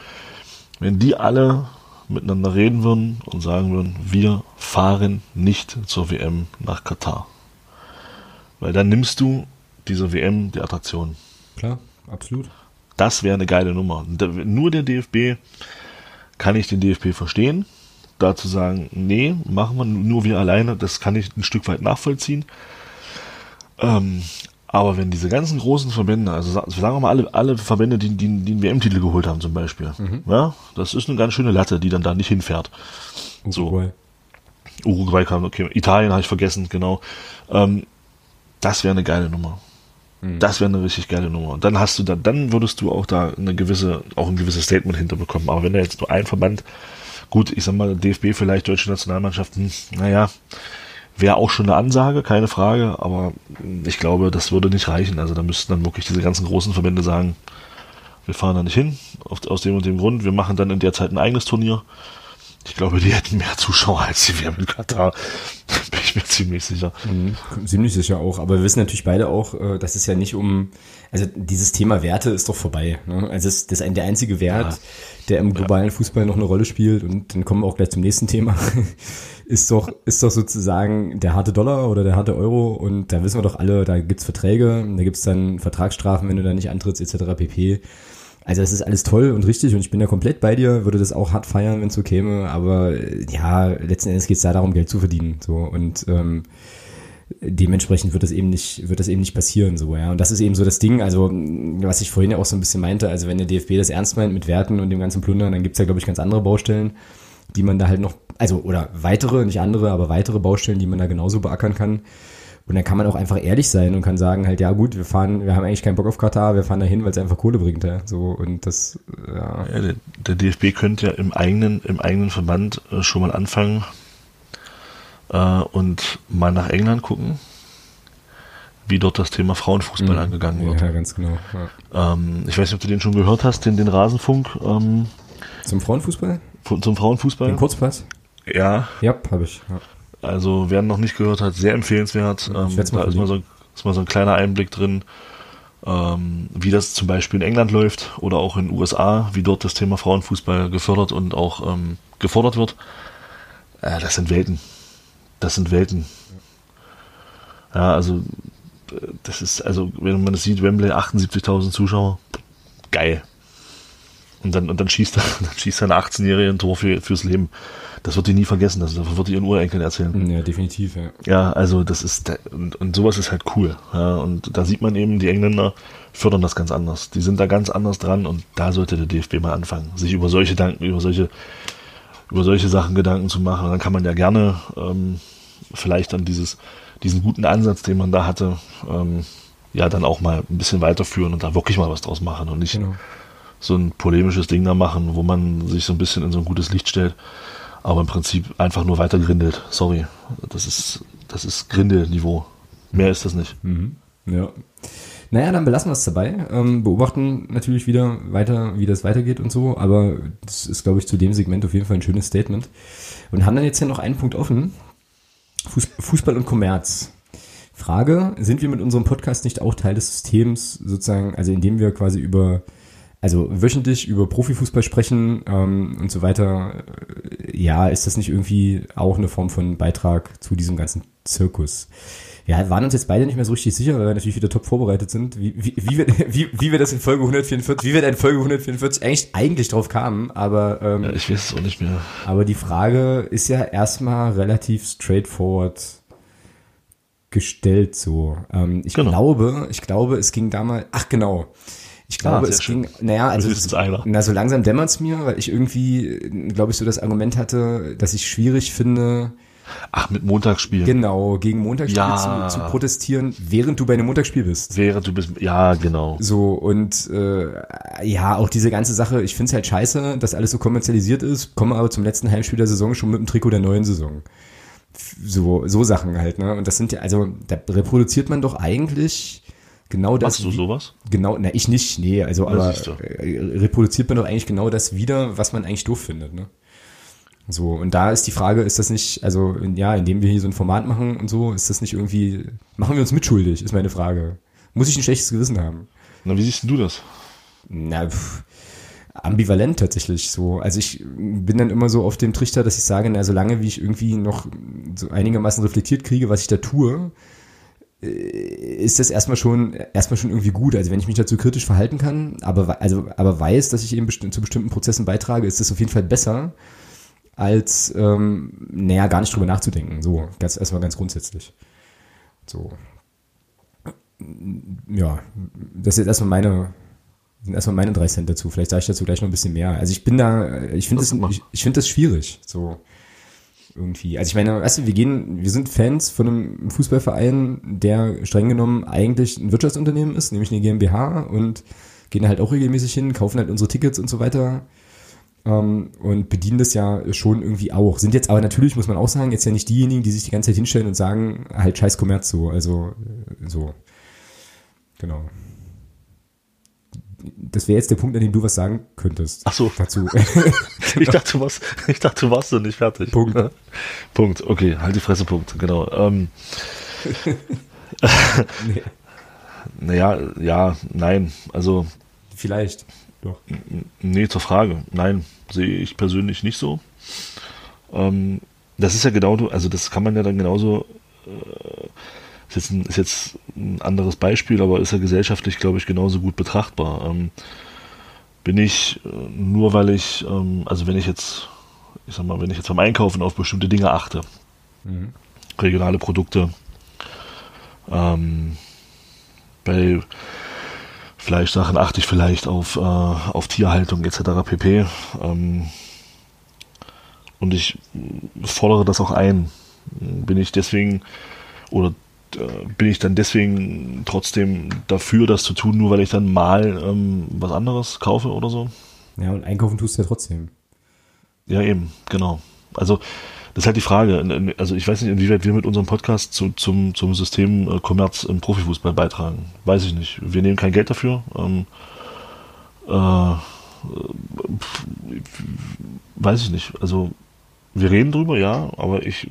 Wenn die alle miteinander reden würden und sagen würden, wir fahren nicht zur WM nach Katar. Weil dann nimmst du dieser WM die Attraktion. Klar, absolut. Das wäre eine geile Nummer. Nur der DFB kann ich den DFB verstehen. Dazu sagen, nee, machen wir nur wir alleine, das kann ich ein Stück weit nachvollziehen. Ähm, aber wenn diese ganzen großen Verbände, also sagen wir mal alle, alle Verbände, die, die, die einen WM-Titel geholt haben zum Beispiel, mhm. ja, das ist eine ganz schöne Latte, die dann da nicht hinfährt. Uruguay. So. Uruguay kam, okay, Italien habe ich vergessen, genau. Ähm, das wäre eine geile Nummer. Mhm. Das wäre eine richtig geile Nummer. Und dann hast du da, dann würdest du auch da eine gewisse, auch ein gewisses Statement hinterbekommen. Aber wenn da jetzt nur ein Verband, gut, ich sag mal, DFB vielleicht, deutsche Nationalmannschaften, naja, wäre auch schon eine Ansage, keine Frage, aber ich glaube, das würde nicht reichen. Also da müssten dann wirklich diese ganzen großen Verbände sagen, wir fahren da nicht hin, aus dem und dem Grund, wir machen dann in der Zeit ein eigenes Turnier ich glaube, die hätten mehr Zuschauer als die WM in Katar. Bin ich mir ziemlich sicher. Mhm, ziemlich sicher auch. Aber wir wissen natürlich beide auch, äh, dass es ja nicht um, also dieses Thema Werte ist doch vorbei. Ne? Also das, das ist der einzige Wert, ja. der im globalen ja. Fußball noch eine Rolle spielt. Und dann kommen wir auch gleich zum nächsten Thema. ist doch, ist doch sozusagen der harte Dollar oder der harte Euro. Und da wissen wir doch alle, da gibt's Verträge, da gibt's dann Vertragsstrafen, wenn du da nicht antrittst, etc. pp. Also es ist alles toll und richtig und ich bin da komplett bei dir, würde das auch hart feiern, wenn es so käme, aber äh, ja, letzten Endes geht es da darum, Geld zu verdienen. So und ähm, dementsprechend wird das eben nicht, wird das eben nicht passieren, so, ja. Und das ist eben so das Ding, also, was ich vorhin ja auch so ein bisschen meinte, also wenn der DFB das ernst meint mit Werten und dem ganzen Plundern, dann gibt's ja, glaube ich, ganz andere Baustellen, die man da halt noch, also, oder weitere, nicht andere, aber weitere Baustellen, die man da genauso beackern kann. Und dann kann man auch einfach ehrlich sein und kann sagen halt, ja gut, wir fahren, wir haben eigentlich keinen Bock auf Katar, wir fahren dahin, weil es einfach Kohle bringt, ja. So, und das, ja. ja der, der, DFB könnte ja im eigenen, im eigenen Verband äh, schon mal anfangen äh, und mal nach England gucken, wie dort das Thema Frauenfußball mhm. angegangen wird. Ja, ganz genau. Ja. Ähm, ich weiß nicht, ob du den schon gehört hast, den, den Rasenfunk. Ähm, zum Frauenfußball? Zum Frauenfußball? Den Kurzpass? Ja. Ja, habe ich. Ja. Also wer noch nicht gehört hat, sehr empfehlenswert. Ähm, da ist mal, so, ist mal so ein kleiner Einblick drin, ähm, wie das zum Beispiel in England läuft oder auch in den USA, wie dort das Thema Frauenfußball gefördert und auch ähm, gefordert wird. Äh, das sind Welten. Das sind Welten. Ja, also das ist, also wenn man das sieht, Wembley 78.000 Zuschauer, geil. Und dann, und dann schießt er, dann schießt er eine 18-Jährige ein Tor für, fürs Leben das wird die nie vergessen, das, wird die ihren Urenkeln erzählen. Ja, definitiv, ja. Ja, also das ist, und, und sowas ist halt cool. Ja, und da sieht man eben, die Engländer fördern das ganz anders. Die sind da ganz anders dran und da sollte der DFB mal anfangen, sich über solche Gedanken, über solche, über solche Sachen Gedanken zu machen. Und dann kann man ja gerne ähm, vielleicht dann dieses, diesen guten Ansatz, den man da hatte, ähm, ja dann auch mal ein bisschen weiterführen und da wirklich mal was draus machen und nicht genau. so ein polemisches Ding da machen, wo man sich so ein bisschen in so ein gutes Licht stellt aber im Prinzip einfach nur weiter grindelt. Sorry, das ist, das ist Grindelniveau. Mehr ist das nicht. Mhm. Ja. Naja, dann belassen wir es dabei. Ähm, beobachten natürlich wieder weiter, wie das weitergeht und so, aber das ist, glaube ich, zu dem Segment auf jeden Fall ein schönes Statement. Und haben dann jetzt hier noch einen Punkt offen. Fußball und Kommerz. Frage, sind wir mit unserem Podcast nicht auch Teil des Systems, sozusagen, also indem wir quasi über also wöchentlich über Profifußball sprechen ähm, und so weiter, äh, ja, ist das nicht irgendwie auch eine Form von Beitrag zu diesem ganzen Zirkus? Ja, waren uns jetzt beide nicht mehr so richtig sicher, weil wir natürlich wieder top vorbereitet sind, wie, wie, wie, wir, wie, wie wir das in Folge 144, wie wir da in Folge 144 eigentlich, eigentlich drauf kamen, aber ähm, ja, ich weiß es auch nicht mehr. Aber die Frage ist ja erstmal relativ straightforward gestellt so. Ähm, ich genau. glaube, ich glaube, es ging damals, ach genau, ich glaube, ah, es schön. ging, naja, also, na, so langsam dämmert es mir, weil ich irgendwie, glaube ich, so das Argument hatte, dass ich schwierig finde, Ach, mit Montagsspielen. Genau, gegen Montagsspiele ja. zu, zu, protestieren, während du bei einem Montagsspiel bist. Während du bist, ja, genau. So, und äh, ja, auch diese ganze Sache, ich finde es halt scheiße, dass alles so kommerzialisiert ist, komme aber zum letzten Heimspiel der Saison schon mit dem Trikot der neuen Saison. So, so Sachen halt, ne? Und das sind ja, also da reproduziert man doch eigentlich genau das. Machst du sowas? Genau, na, ich nicht, nee, also, Ja, aber äh, reproduziert man doch eigentlich genau das wieder, was man eigentlich doof findet, ne? So, und da ist die Frage, ist das nicht, also, ja, indem wir hier so ein Format machen und so, ist das nicht irgendwie, machen wir uns mitschuldig, ist meine Frage. Muss ich ein schlechtes Gewissen haben? Na, wie siehst du das? Na, pff, ambivalent tatsächlich so. Also ich bin dann immer so auf dem Trichter, dass ich sage, na, solange wie ich irgendwie noch so einigermaßen reflektiert kriege, was ich da tue, äh, ist das erstmal schon erstmal schon irgendwie gut. Also wenn ich mich dazu kritisch verhalten kann, aber also aber weiß, dass ich eben besti zu bestimmten Prozessen beitrage, ist das auf jeden Fall besser als ähm, naja gar nicht drüber nachzudenken. So ganz erstmal ganz grundsätzlich. So ja, das ist erstmal meine sind erstmal meine drei Cent dazu. Vielleicht sage ich dazu gleich noch ein bisschen mehr. Also ich bin da, ich finde das, mach. ich, ich finde das schwierig, so irgendwie. Also ich meine, weißt du, wir gehen, wir sind Fans von einem Fußballverein, der streng genommen eigentlich ein Wirtschaftsunternehmen ist, nämlich eine GmbH und gehen halt auch regelmäßig hin, kaufen halt unsere Tickets und so weiter ähm, und bedienen das ja schon irgendwie auch. Sind jetzt aber natürlich, muss man auch sagen, jetzt ja nicht diejenigen, die sich die ganze Zeit hinstellen und sagen, halt scheiß Kommerz so, also äh, so. Genau. Das wäre jetzt der Punkt, an dem du was sagen könntest. Ach so. Dazu. Ich dachte, du warst, ich dachte, du warst noch nicht fertig. Punkt. Ja. Punkt. Okay, halt die Fresse, Punkt. Genau. Ähm, nee, naja, ja, nein. Also, vielleicht. Doch. nee, zur Frage. Nein, sehe ich persönlich nicht so. Ähm, das ist ja genau, also das kann man ja dann genauso, äh, ist, jetzt ein, ist jetzt ein anderes Beispiel, aber ist ja gesellschaftlich, glaube ich, genauso gut betrachtbar. Ähm, bin ich äh, nur, weil ich, ähm, also wenn ich jetzt, ich sag mal, wenn ich jetzt beim Einkaufen auf bestimmte Dinge achte, Mhm. regionale Produkte, ähm, bei Fleischsachen achte ich vielleicht auf, äh, auf Tierhaltung etc. pp. Ähm, und ich fordere das auch ein. Bin ich deswegen oder äh, bin ich dann deswegen trotzdem dafür, das zu tun, nur weil ich dann mal ähm, was anderes kaufe oder so? Ja, und einkaufen tust du ja trotzdem. Ja, eben, genau. Also, das ist halt die Frage. Also, ich weiß nicht, inwieweit wir mit unserem Podcast zu, zum, zum System äh, Kommerz im Profifußball beitragen. Weiß ich nicht. Wir nehmen kein Geld dafür. Ähm, äh, weiß ich nicht. Also, wir reden drüber, ja, aber ich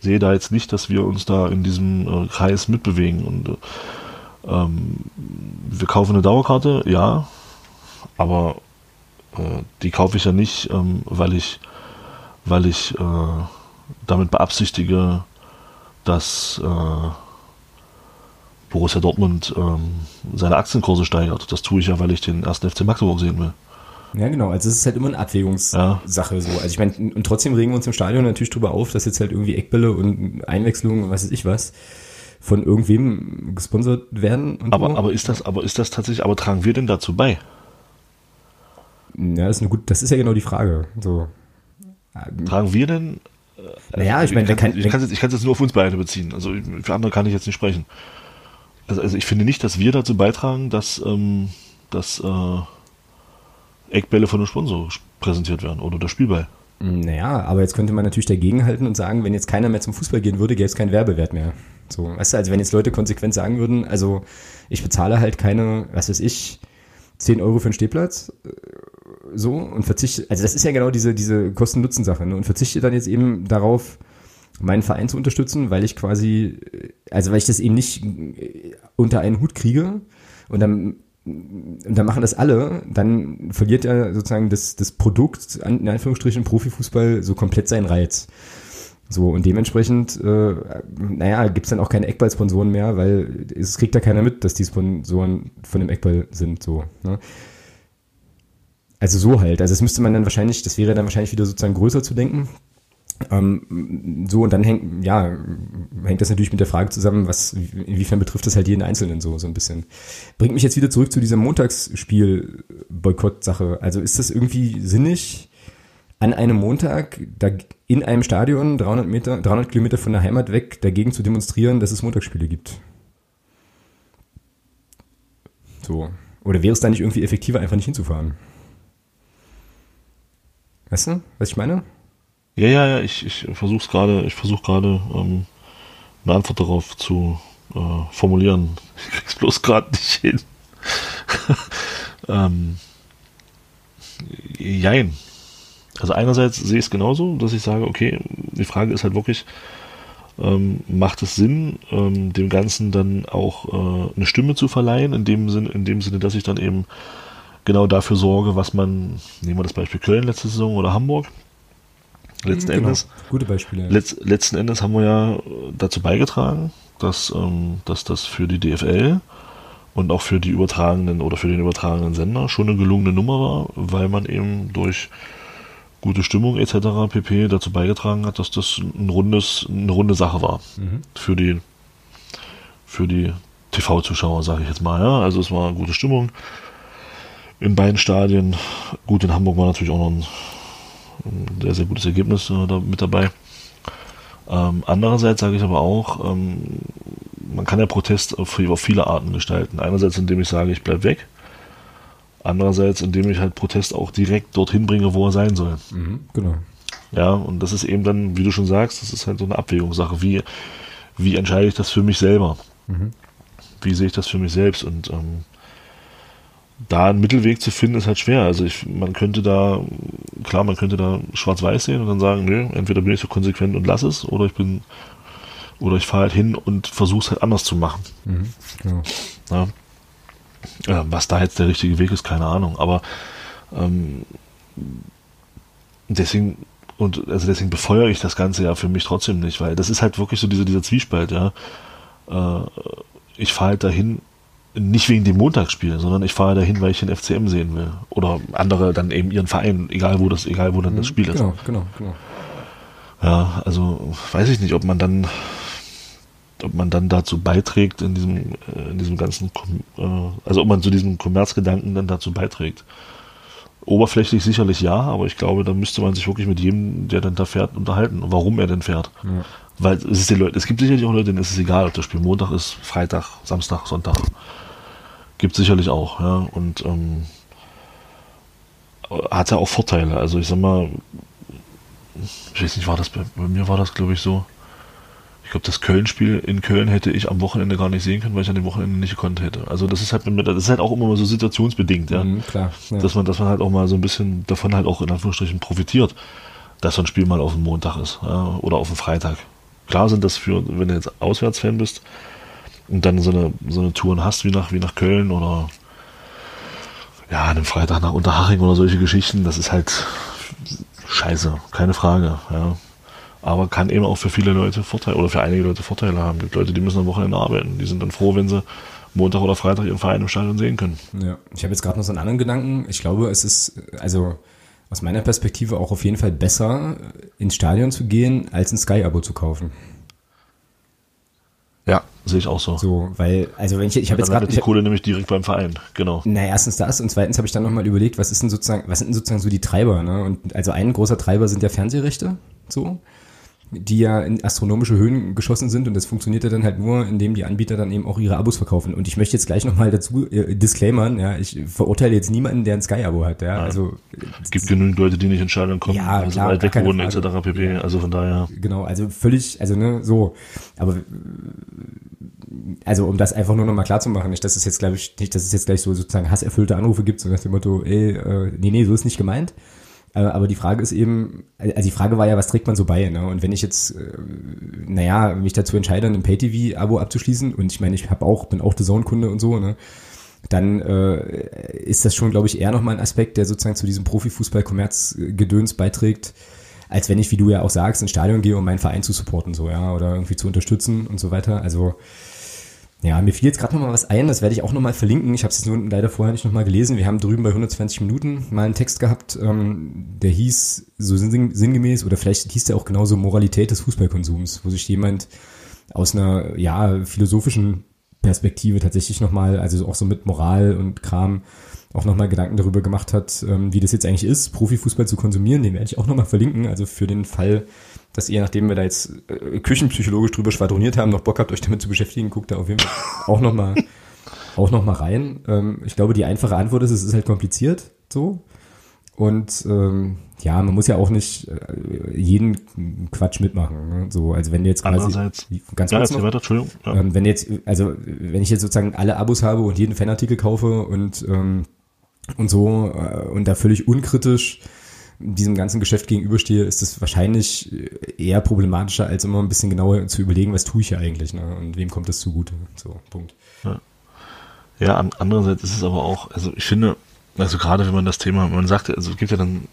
sehe da jetzt nicht, dass wir uns da in diesem äh, Kreis mitbewegen. Und äh, ähm, wir kaufen eine Dauerkarte, ja, aber äh, die kaufe ich ja nicht, ähm, weil ich, weil ich äh, damit beabsichtige, dass äh, Borussia Dortmund ähm, seine Aktienkurse steigert. Das tue ich ja, weil ich den ersten FC Magdeburg sehen will. Ja, genau. Also es ist halt immer eine Abwägungssache so. Also ich meine, und trotzdem regen wir uns im Stadion natürlich drüber auf, dass jetzt halt irgendwie Eckbälle und Einwechslungen und was weiß ich was von irgendwem gesponsert werden. Aber, so. aber ist das, aber ist das tatsächlich, aber tragen wir denn dazu bei? ja, das ist eine gut, das ist ja genau die Frage. So. Tragen wir denn Naja, ich meine, wer ich kann es jetzt, ich jetzt nur auf uns beide beziehen. Also für andere kann ich jetzt nicht sprechen. Also, also ich finde nicht, dass wir dazu beitragen, dass, ähm, dass äh, Eckbälle von einem Sponsor präsentiert werden oder der Spielball. naja, aber jetzt könnte man natürlich dagegenhalten und sagen, wenn jetzt keiner mehr zum Fußball gehen würde, gäbe es keinen Werbewert mehr. So, weißt du, also wenn jetzt Leute konsequent sagen würden, also ich bezahle halt keine, was weiß ich, 10 Euro für einen Stehplatz, äh, so, und verzichte, also das ist ja genau diese, diese Kosten-Nutzen-Sache, ne, und verzichte dann jetzt eben darauf, meinen Verein zu unterstützen, weil ich quasi, äh, also weil ich das eben nicht äh, unter einen Hut kriege und dann und dann machen das alle, dann verliert ja sozusagen das, das Produkt, in Anführungsstrichen Profifußball, so komplett seinen Reiz. So, und dementsprechend, äh, naja, gibt's dann auch keine Eckball-Sponsoren mehr, weil es kriegt da keiner mit, dass die Sponsoren von dem Eckball sind, so. Ne? Also so halt. Also das müsste man dann wahrscheinlich, das wäre dann wahrscheinlich wieder sozusagen größer zu denken. Ähm, so, und dann hängt, ja, hängt das natürlich mit der Frage zusammen, was, inwiefern betrifft das halt jeden Einzelnen so, so ein bisschen. Bringt mich jetzt wieder zurück zu dieser Montagsspiel-Boykott-Sache. Also ist das irgendwie sinnig, an einem Montag da in einem Stadion 300 Meter, 300 Kilometer von der Heimat weg dagegen zu demonstrieren, dass es Montagsspiele gibt? So. Oder wäre es da nicht irgendwie effektiver, einfach nicht hinzufahren? Weißt du, was ich meine? Ja, ja, ja, ich, ich versuche gerade, ich versuche gerade ähm, eine Antwort darauf zu, äh, formulieren. Ich krieg's bloß gerade nicht hin. ähm, jein. Also einerseits sehe ich es genauso, dass ich sage, okay, die Frage ist halt wirklich, ähm, macht es Sinn, ähm, dem Ganzen dann auch äh, eine Stimme zu verleihen, in dem, Sinne, in dem Sinne, dass ich dann eben genau dafür sorge, was man, nehmen wir das Beispiel Köln letzte Saison oder Hamburg, letzten genau. Endes. Gute Beispiele. Letz, letzten Endes haben wir ja dazu beigetragen, dass, ähm, dass das für die DFL und auch für die übertragenen oder für den übertragenen Sender schon eine gelungene Nummer war, weil man eben durch gute Stimmung etc. pp. dazu beigetragen hat, dass das ein rundes, eine runde Sache war mhm. für die für die TV-Zuschauer, sage ich jetzt mal. Ja? Also es war gute Stimmung in beiden Stadien. Gut, in Hamburg war natürlich auch noch ein, ein sehr, sehr gutes Ergebnis äh, da mit dabei. Ähm, andererseits sage ich aber auch, ähm, man kann ja Protest auf, auf viele Arten gestalten. Einerseits, indem ich sage, ich bleibe weg. Andererseits, indem ich halt Protest auch direkt dorthin bringe, wo er sein soll. Mhm, genau. Ja, und das ist eben dann, wie du schon sagst, das ist halt so eine Abwägungssache. Wie, wie entscheide ich das für mich selber? Mhm. Wie sehe ich das für mich selbst? Und ähm, da einen Mittelweg zu finden, ist halt schwer. Also ich, man könnte da, klar, man könnte da schwarz-weiß sehen und dann sagen, nö, entweder bin ich so konsequent und lass es, oder ich bin oder ich fahre halt hin und versuche es halt anders zu machen. Mhm, genau. ja. Was da jetzt der richtige Weg ist, keine Ahnung. Aber ähm, deswegen und also deswegen befeuere ich das Ganze ja für mich trotzdem nicht, weil das ist halt wirklich so diese, dieser Zwiespalt, ja. Äh, ich fahre halt dahin nicht wegen dem Montagsspiel, sondern ich fahre dahin, weil ich den FCM sehen will. Oder andere dann eben ihren Verein, egal wo das, egal wo dann das mhm, Spiel genau, ist. Genau, genau, genau. Ja, also weiß ich nicht, ob man dann ob man dann dazu beiträgt in diesem, äh, in diesem ganzen, äh, also ob man zu diesem Kommerzgedanken dann dazu beiträgt. Oberflächlich sicherlich ja, aber ich glaube, da müsste man sich wirklich mit jedem, der dann da fährt, unterhalten, warum er denn fährt. Ja. Weil es ist den Leuten, es gibt sicherlich auch Leute, denen ist es egal, ob das Spiel Montag ist, Freitag, Samstag, Sonntag. Gibt sicherlich auch, ja. Und ähm, hat ja auch Vorteile. Also ich sag mal, ich weiß nicht, war das bei, bei mir war das, glaube ich, so ich glaube, das Köln-Spiel in Köln hätte ich am Wochenende gar nicht sehen können, weil ich an dem Wochenende nicht gekonnt hätte. Also das ist halt, das ist halt auch immer mal so situationsbedingt, ja. Mhm, klar, ja. Dass man, dass man halt auch mal so ein bisschen davon halt auch in Anführungsstrichen profitiert, dass so ein Spiel mal auf dem Montag ist ja, oder auf dem Freitag. Klar sind das für, wenn du jetzt Auswärtsfan bist und dann so eine, so eine Touren hast wie nach, wie nach Köln oder ja, an einem Freitag nach Unterhaching oder solche Geschichten, das ist halt scheiße, keine Frage, ja aber kann eben auch für viele Leute Vorteile oder für einige Leute Vorteile haben. Es gibt Leute, die müssen am Wochenende arbeiten. Die sind dann froh, wenn sie Montag oder Freitag ihren Verein im Stadion sehen können. Ja, ich habe jetzt gerade noch so einen anderen Gedanken. Ich glaube, es ist also aus meiner Perspektive auch auf jeden Fall besser, ins Stadion zu gehen, als ein Sky-Abo zu kaufen. Ja, sehe ich auch so. So, weil, also wenn ich, ich habe jetzt gerade die Kohle nämlich direkt beim Verein, genau. Na, erstens das und zweitens habe ich dann nochmal überlegt, was ist denn sozusagen, was sind denn sozusagen so die Treiber, ne? Und also ein großer Treiber sind ja Fernsehrechte, so die ja in astronomische Höhen geschossen sind und das funktioniert ja dann halt nur, indem die Anbieter dann eben auch ihre Abos verkaufen. Und ich möchte jetzt gleich nochmal dazu äh, disclaimern, ja, ich verurteile jetzt niemanden, der ein Sky-Abo hat, ja, also. Es gibt genügend Leute, die nicht in Stadion kommen, ja, also klar, weit weg wohnen, etc. pp, also von daher. Genau, also völlig, also ne, so, aber also um das einfach nur nochmal klar zu machen, nicht, dass es jetzt, glaube ich, nicht, dass es jetzt gleich so sozusagen hasserfüllte Anrufe gibt, so nach dem Motto, ey, äh, nee, nee, so ist nicht gemeint. Äh, aber die Frage ist eben, also die Frage war ja, was trägt man so bei? Ne? Und wenn ich jetzt, äh, naja, mich dazu entscheide, ein Pay-TV-Abo abzuschließen, und ich meine, ich habe auch, bin auch The Zone-Kunde und so, ne? dann äh, ist das schon, glaube ich, eher nochmal ein Aspekt, der sozusagen zu diesem Profifußball-Kommerz-Gedöns beiträgt, als wenn ich, wie du ja auch sagst, ins Stadion gehe, um meinen Verein zu supporten, so, ja, oder irgendwie zu unterstützen und so weiter. Also ja, mir fiel jetzt gerade noch mal was ein, das werde ich auch noch mal verlinken. Ich habe es nur leider vorher nicht noch mal gelesen. Wir haben drüben bei 120 Minuten mal einen Text gehabt, ähm, der hieß so sinn sinngemäß, oder vielleicht hieß der auch genauso Moralität des Fußballkonsums, wo sich jemand aus einer ja philosophischen Perspektive tatsächlich noch mal, also auch so mit Moral und Kram, auch noch mal Gedanken darüber gemacht hat, ähm, wie das jetzt eigentlich ist, Profifußball zu konsumieren. Den werde ich auch noch mal verlinken. Also für den Fall, dass ihr, nachdem wir da jetzt äh, küchenpsychologisch drüber schwadroniert haben, noch Bock habt, euch damit zu beschäftigen, guckt da auf jeden Fall auch noch mal, auch noch mal rein. Ähm, ich glaube, die einfache Antwort ist, es ist halt kompliziert, so. Und ähm, ja, man muss ja auch nicht äh, jeden Quatsch mitmachen. Ne? So, also wenn du jetzt quasi ganz ja, kurz noch, weiter, Entschuldigung. Ja. ähm, wenn jetzt, also wenn ich jetzt sozusagen alle Abos habe und jeden Fanartikel kaufe und ähm, und so äh, und da völlig unkritisch diesem ganzen Geschäft gegenüberstehe, ist es wahrscheinlich eher problematischer, als immer ein bisschen genauer zu überlegen, was tue ich hier eigentlich ne? und wem kommt das zugute. So, Punkt. Ja, an, andererseits ist es aber auch, also ich finde, also gerade wenn man das Thema, man sagt, also es gibt ja dann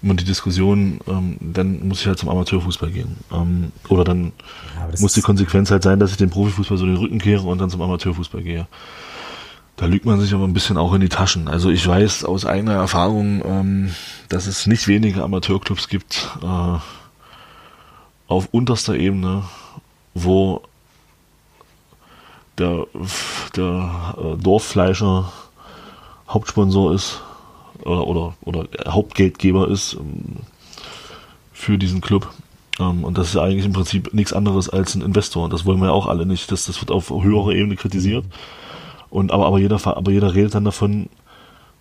immer die Diskussion, ähm, dann muss ich halt zum Amateurfußball gehen. Ähm, oder dann Ja, muss die Konsequenz halt sein, dass ich dem Profifußball so den Rücken kehre und dann zum Amateurfußball gehe. Da lügt man sich aber ein bisschen auch in die Taschen. Also ich weiß aus eigener Erfahrung, ähm, dass es nicht wenige Amateurclubs gibt äh, auf unterster Ebene, wo der, der äh, Dorffleischer Hauptsponsor ist oder, oder, oder Hauptgeldgeber ist ähm, für diesen Club. Ähm, und das ist eigentlich im Prinzip nichts anderes als ein Investor. Und das wollen wir ja auch alle nicht. Das, das wird auf höherer Ebene kritisiert. Und aber, aber jeder, aber jeder redet dann davon,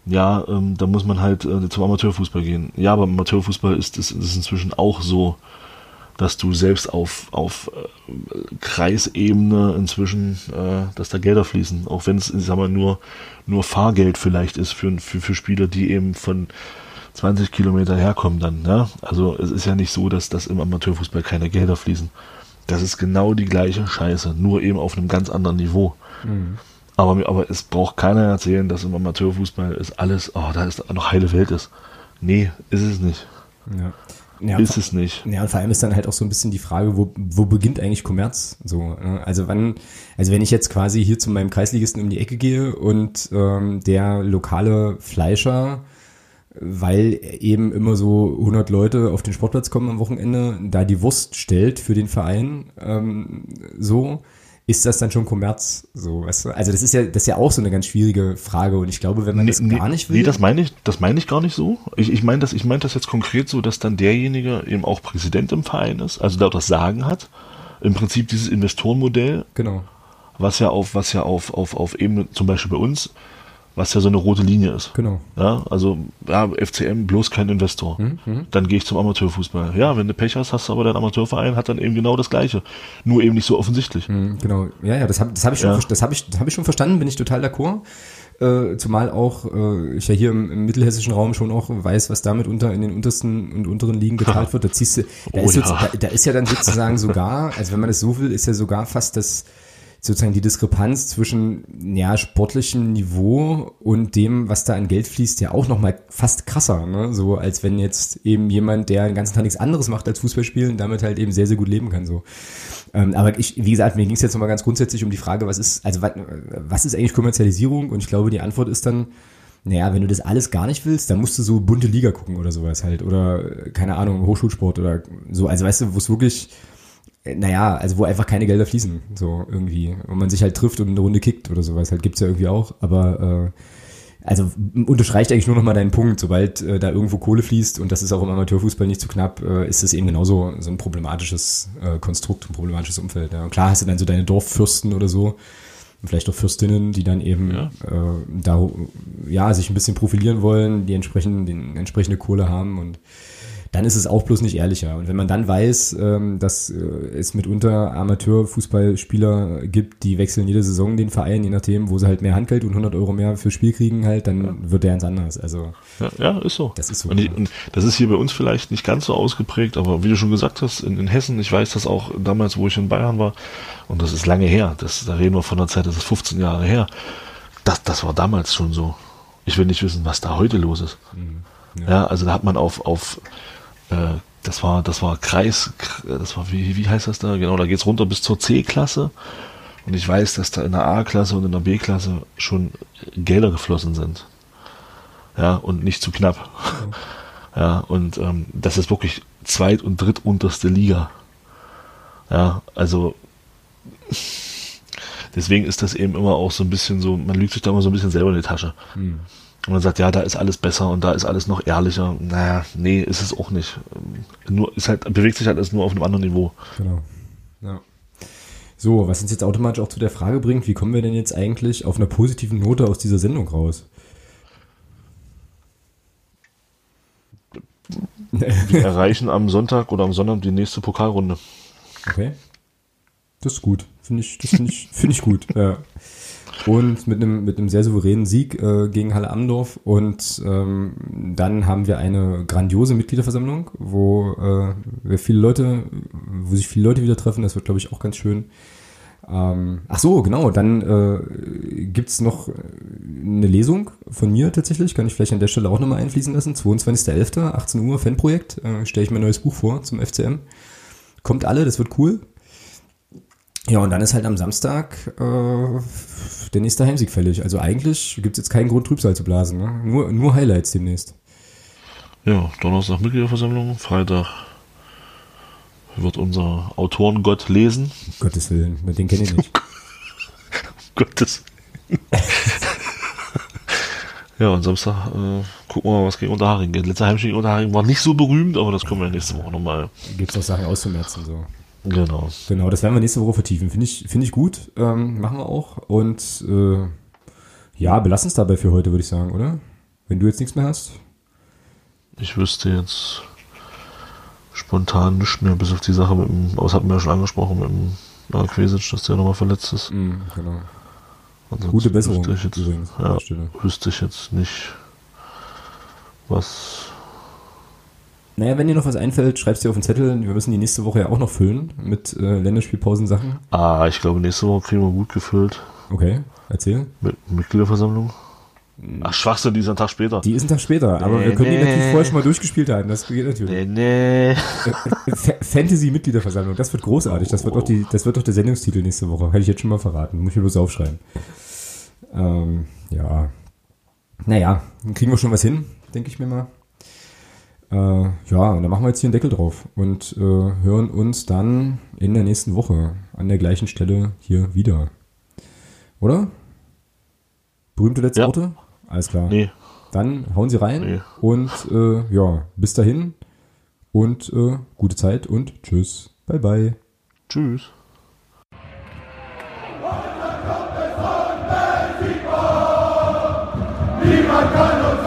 ja, ähm, da muss man halt äh, zum Amateurfußball gehen. Ja, aber Amateurfußball ist es ist, ist inzwischen auch so, dass du selbst auf, auf äh, Kreisebene inzwischen, äh, dass da Gelder fließen, auch wenn es, sag mal, nur, nur Fahrgeld vielleicht ist für, für, für Spieler, die eben von 20 Kilometer herkommen dann. Ja? Also es ist ja nicht so, dass das im Amateurfußball keine Gelder fließen. Das ist genau die gleiche Scheiße, nur eben auf einem ganz anderen Niveau. Aber, aber es braucht keiner erzählen, dass im Amateurfußball ist alles, oh, da ist noch heile Welt ist. Nee, ist es nicht. Ja. Ja, Ist es nicht. Ja, und vor allem ist dann halt auch so ein bisschen die Frage, wo, wo beginnt eigentlich Kommerz? So, ne? also wann, also wenn ich jetzt quasi hier zu meinem Kreisligisten um die Ecke gehe und ähm, der lokale Fleischer, weil eben immer so 100 Leute auf den Sportplatz kommen am Wochenende, da die Wurst stellt für den Verein, ähm, so, ist das dann schon Kommerz? So, weißt du? Also das ist ja, das ist ja auch so eine ganz schwierige Frage und ich glaube, wenn man das gar nicht will. Nee, das meine ich, das meine ich gar nicht so. Ich, ich meine das, ich meine das jetzt konkret so, dass dann derjenige eben auch Präsident im Verein ist, also da auch das Sagen hat. Im Prinzip dieses Investorenmodell, genau. was ja auf, was ja auf, auf, auf Ebene, zum Beispiel bei uns, was ja so eine rote Linie ist. Genau. Ja, also ja, FCM bloß kein Investor. Mhm, Dann gehe ich zum Amateurfußball. Ja, wenn du Pech hast, hast du aber dein Amateurverein hat dann eben genau das Gleiche. Nur eben nicht so offensichtlich. Mhm, Genau, ja, ja, das habe das hab ich, schon Ja. das hab ich, das hab ich schon verstanden, bin ich total d'accord. Äh, zumal auch äh, ich ja hier im, im mittelhessischen Raum schon auch weiß, was damit unter in den untersten und unteren Ligen gezahlt wird. Da ziehst du, da, Oh ist, ja. da, da ist ja dann sozusagen sogar, also wenn man das so will, ist ja sogar fast das sozusagen die Diskrepanz zwischen ja, sportlichem Niveau und dem, was da an Geld fließt, ja auch nochmal fast krasser. Ne? So als wenn jetzt eben jemand, der den ganzen Tag nichts anderes macht als Fußball spielen, damit halt eben sehr, sehr gut leben kann. So. Ähm, aber ich, wie gesagt, mir ging es jetzt nochmal ganz grundsätzlich um die Frage, was ist, also was, was ist eigentlich Kommerzialisierung? Und ich glaube, die Antwort ist dann, naja, wenn du das alles gar nicht willst, dann musst du so bunte Liga gucken oder sowas halt. Oder, keine Ahnung, Hochschulsport oder so. Also weißt du, wo es wirklich, naja, also wo einfach keine Gelder fließen, so irgendwie. Und man sich halt trifft und eine Runde kickt oder sowas, halt gibt's ja irgendwie auch. Aber äh, also unterstreicht eigentlich nur noch mal deinen Punkt, sobald äh, da irgendwo Kohle fließt und das ist auch im Amateurfußball nicht zu knapp, äh, ist es eben genauso so ein problematisches äh, Konstrukt, ein problematisches Umfeld. Ja. Und klar hast du dann so deine Dorffürsten oder so, und vielleicht auch Fürstinnen, die dann eben Ja. äh, da ja sich ein bisschen profilieren wollen, die entsprechend den entsprechende Kohle haben und dann ist es auch bloß nicht ehrlicher. Und wenn man dann weiß, ähm, dass äh, es mitunter Amateurfußballspieler gibt, die wechseln jede Saison den Verein, je nachdem, wo sie halt mehr Handgeld und 100 Euro mehr für Spiel kriegen halt, dann wird der ganz anders. Also Ja, ja, ist so. Das ist so, Und, ja. und das ist hier bei uns vielleicht nicht ganz so ausgeprägt, aber wie du schon gesagt hast, in, in Hessen, ich weiß das auch damals, wo ich in Bayern war, und das ist lange her, das, da reden wir von der Zeit, das ist 15 Jahre her, das, das war damals schon so. Ich will nicht wissen, was da heute los ist. Ja. also da hat man auf, auf äh, das war, das war Kreis, das war, wie, wie heißt das da? Genau, da geht's runter bis zur C-Klasse. Und ich weiß, dass da in der A-Klasse und in der B-Klasse schon Gelder geflossen sind. Ja, und nicht zu knapp. Ja, und ähm, das ist wirklich zweit- und drittunterste Liga. Ja, also deswegen ist das eben immer auch so ein bisschen so, man lügt sich da immer so ein bisschen selber in die Tasche. Und man sagt, ja, da ist alles besser und da ist alles noch ehrlicher. Naja, nee, ist es auch nicht. Nur, ist halt, bewegt sich halt alles nur auf einem anderen Niveau. Genau. Ja. So, was uns jetzt automatisch auch zu der Frage bringt, wie kommen wir denn jetzt eigentlich auf einer positiven Note aus dieser Sendung raus? wir erreichen am Sonntag oder am Sonntag die nächste Pokalrunde. Okay. Das ist gut. Finde ich, das finde ich, finde ich gut. Ja. Und mit einem, mit einem sehr souveränen Sieg äh, gegen Halle Amdorf. Und ähm, dann haben wir eine grandiose Mitgliederversammlung, wo äh, wir viele Leute, wo sich viele Leute wieder treffen. Das wird, glaube ich, auch ganz schön. Ähm, ach so, genau. Dann äh, gibt's noch eine Lesung von mir tatsächlich. Kann ich vielleicht an der Stelle auch nochmal einfließen lassen. 22.11., 18 Uhr, Fanprojekt. Äh, Stelle ich mein neues Buch vor zum FCM. Kommt alle, das wird cool. Ja, und dann ist halt am Samstag äh, der nächste Heimsieg fällig. Also eigentlich gibt's jetzt keinen Grund, Trübsal zu blasen. Ne? Nur, nur Highlights demnächst. Ja, Donnerstag Mitgliederversammlung, Freitag wird unser Autorengott lesen. Um Gottes Willen, den kenne ich nicht. Gottes. ja, und Samstag äh, gucken wir mal, was gegen Unterharing geht. Letzter Heimspiel gegen Unterharing war nicht so berühmt, aber das können wir nächste Woche nochmal. Gibt's auch Sachen auszumerzen, so. Genau. Genau, das werden wir nächste Woche vertiefen. Finde ich, finde ich gut. Ähm, machen wir auch. Und äh, ja, belassen es dabei für heute, würde ich sagen, oder? Wenn du jetzt nichts mehr hast. Ich wüsste jetzt spontan nicht mehr, bis auf die Sache mit dem, aber das hatten wir ja schon angesprochen, mit dem äh, Quesic, dass der nochmal verletzt ist. Mm, genau. Ansonsten Gute Besserung wüsste ich jetzt, übrigens ja, wüsste ich jetzt nicht, was. Naja, wenn dir noch was einfällt, schreib's dir auf den Zettel. Wir müssen die nächste Woche ja auch noch füllen mit äh, Länderspielpausen-Sachen. Ah, ich glaube, nächste Woche kriegen wir gut gefüllt Okay, erzähl. mit Mitgliederversammlung. Ach, Schwachsinn, die ist einen Tag später. Die ist ein Tag später, aber Nee, wir können die nee. natürlich vorher schon mal durchgespielt haben. Das geht natürlich. Nee, nee. Fa- Fantasy-Mitgliederversammlung, das wird großartig. Das wird doch die, das wird doch der Sendungstitel nächste Woche. Kann ich jetzt schon mal verraten. Muss ich mir bloß aufschreiben. Ähm, ja. Naja, dann kriegen wir schon was hin, denke ich mir mal. Äh, ja, und dann machen wir jetzt hier einen Deckel drauf und äh, hören uns dann in der nächsten Woche an der gleichen Stelle hier wieder. Oder? Berühmte letzte Ja. Worte? Alles klar. Nee. Dann hauen Sie rein Nee. und äh, ja, bis dahin und äh, gute Zeit und tschüss. Bye bye. Tschüss. Niemand kann uns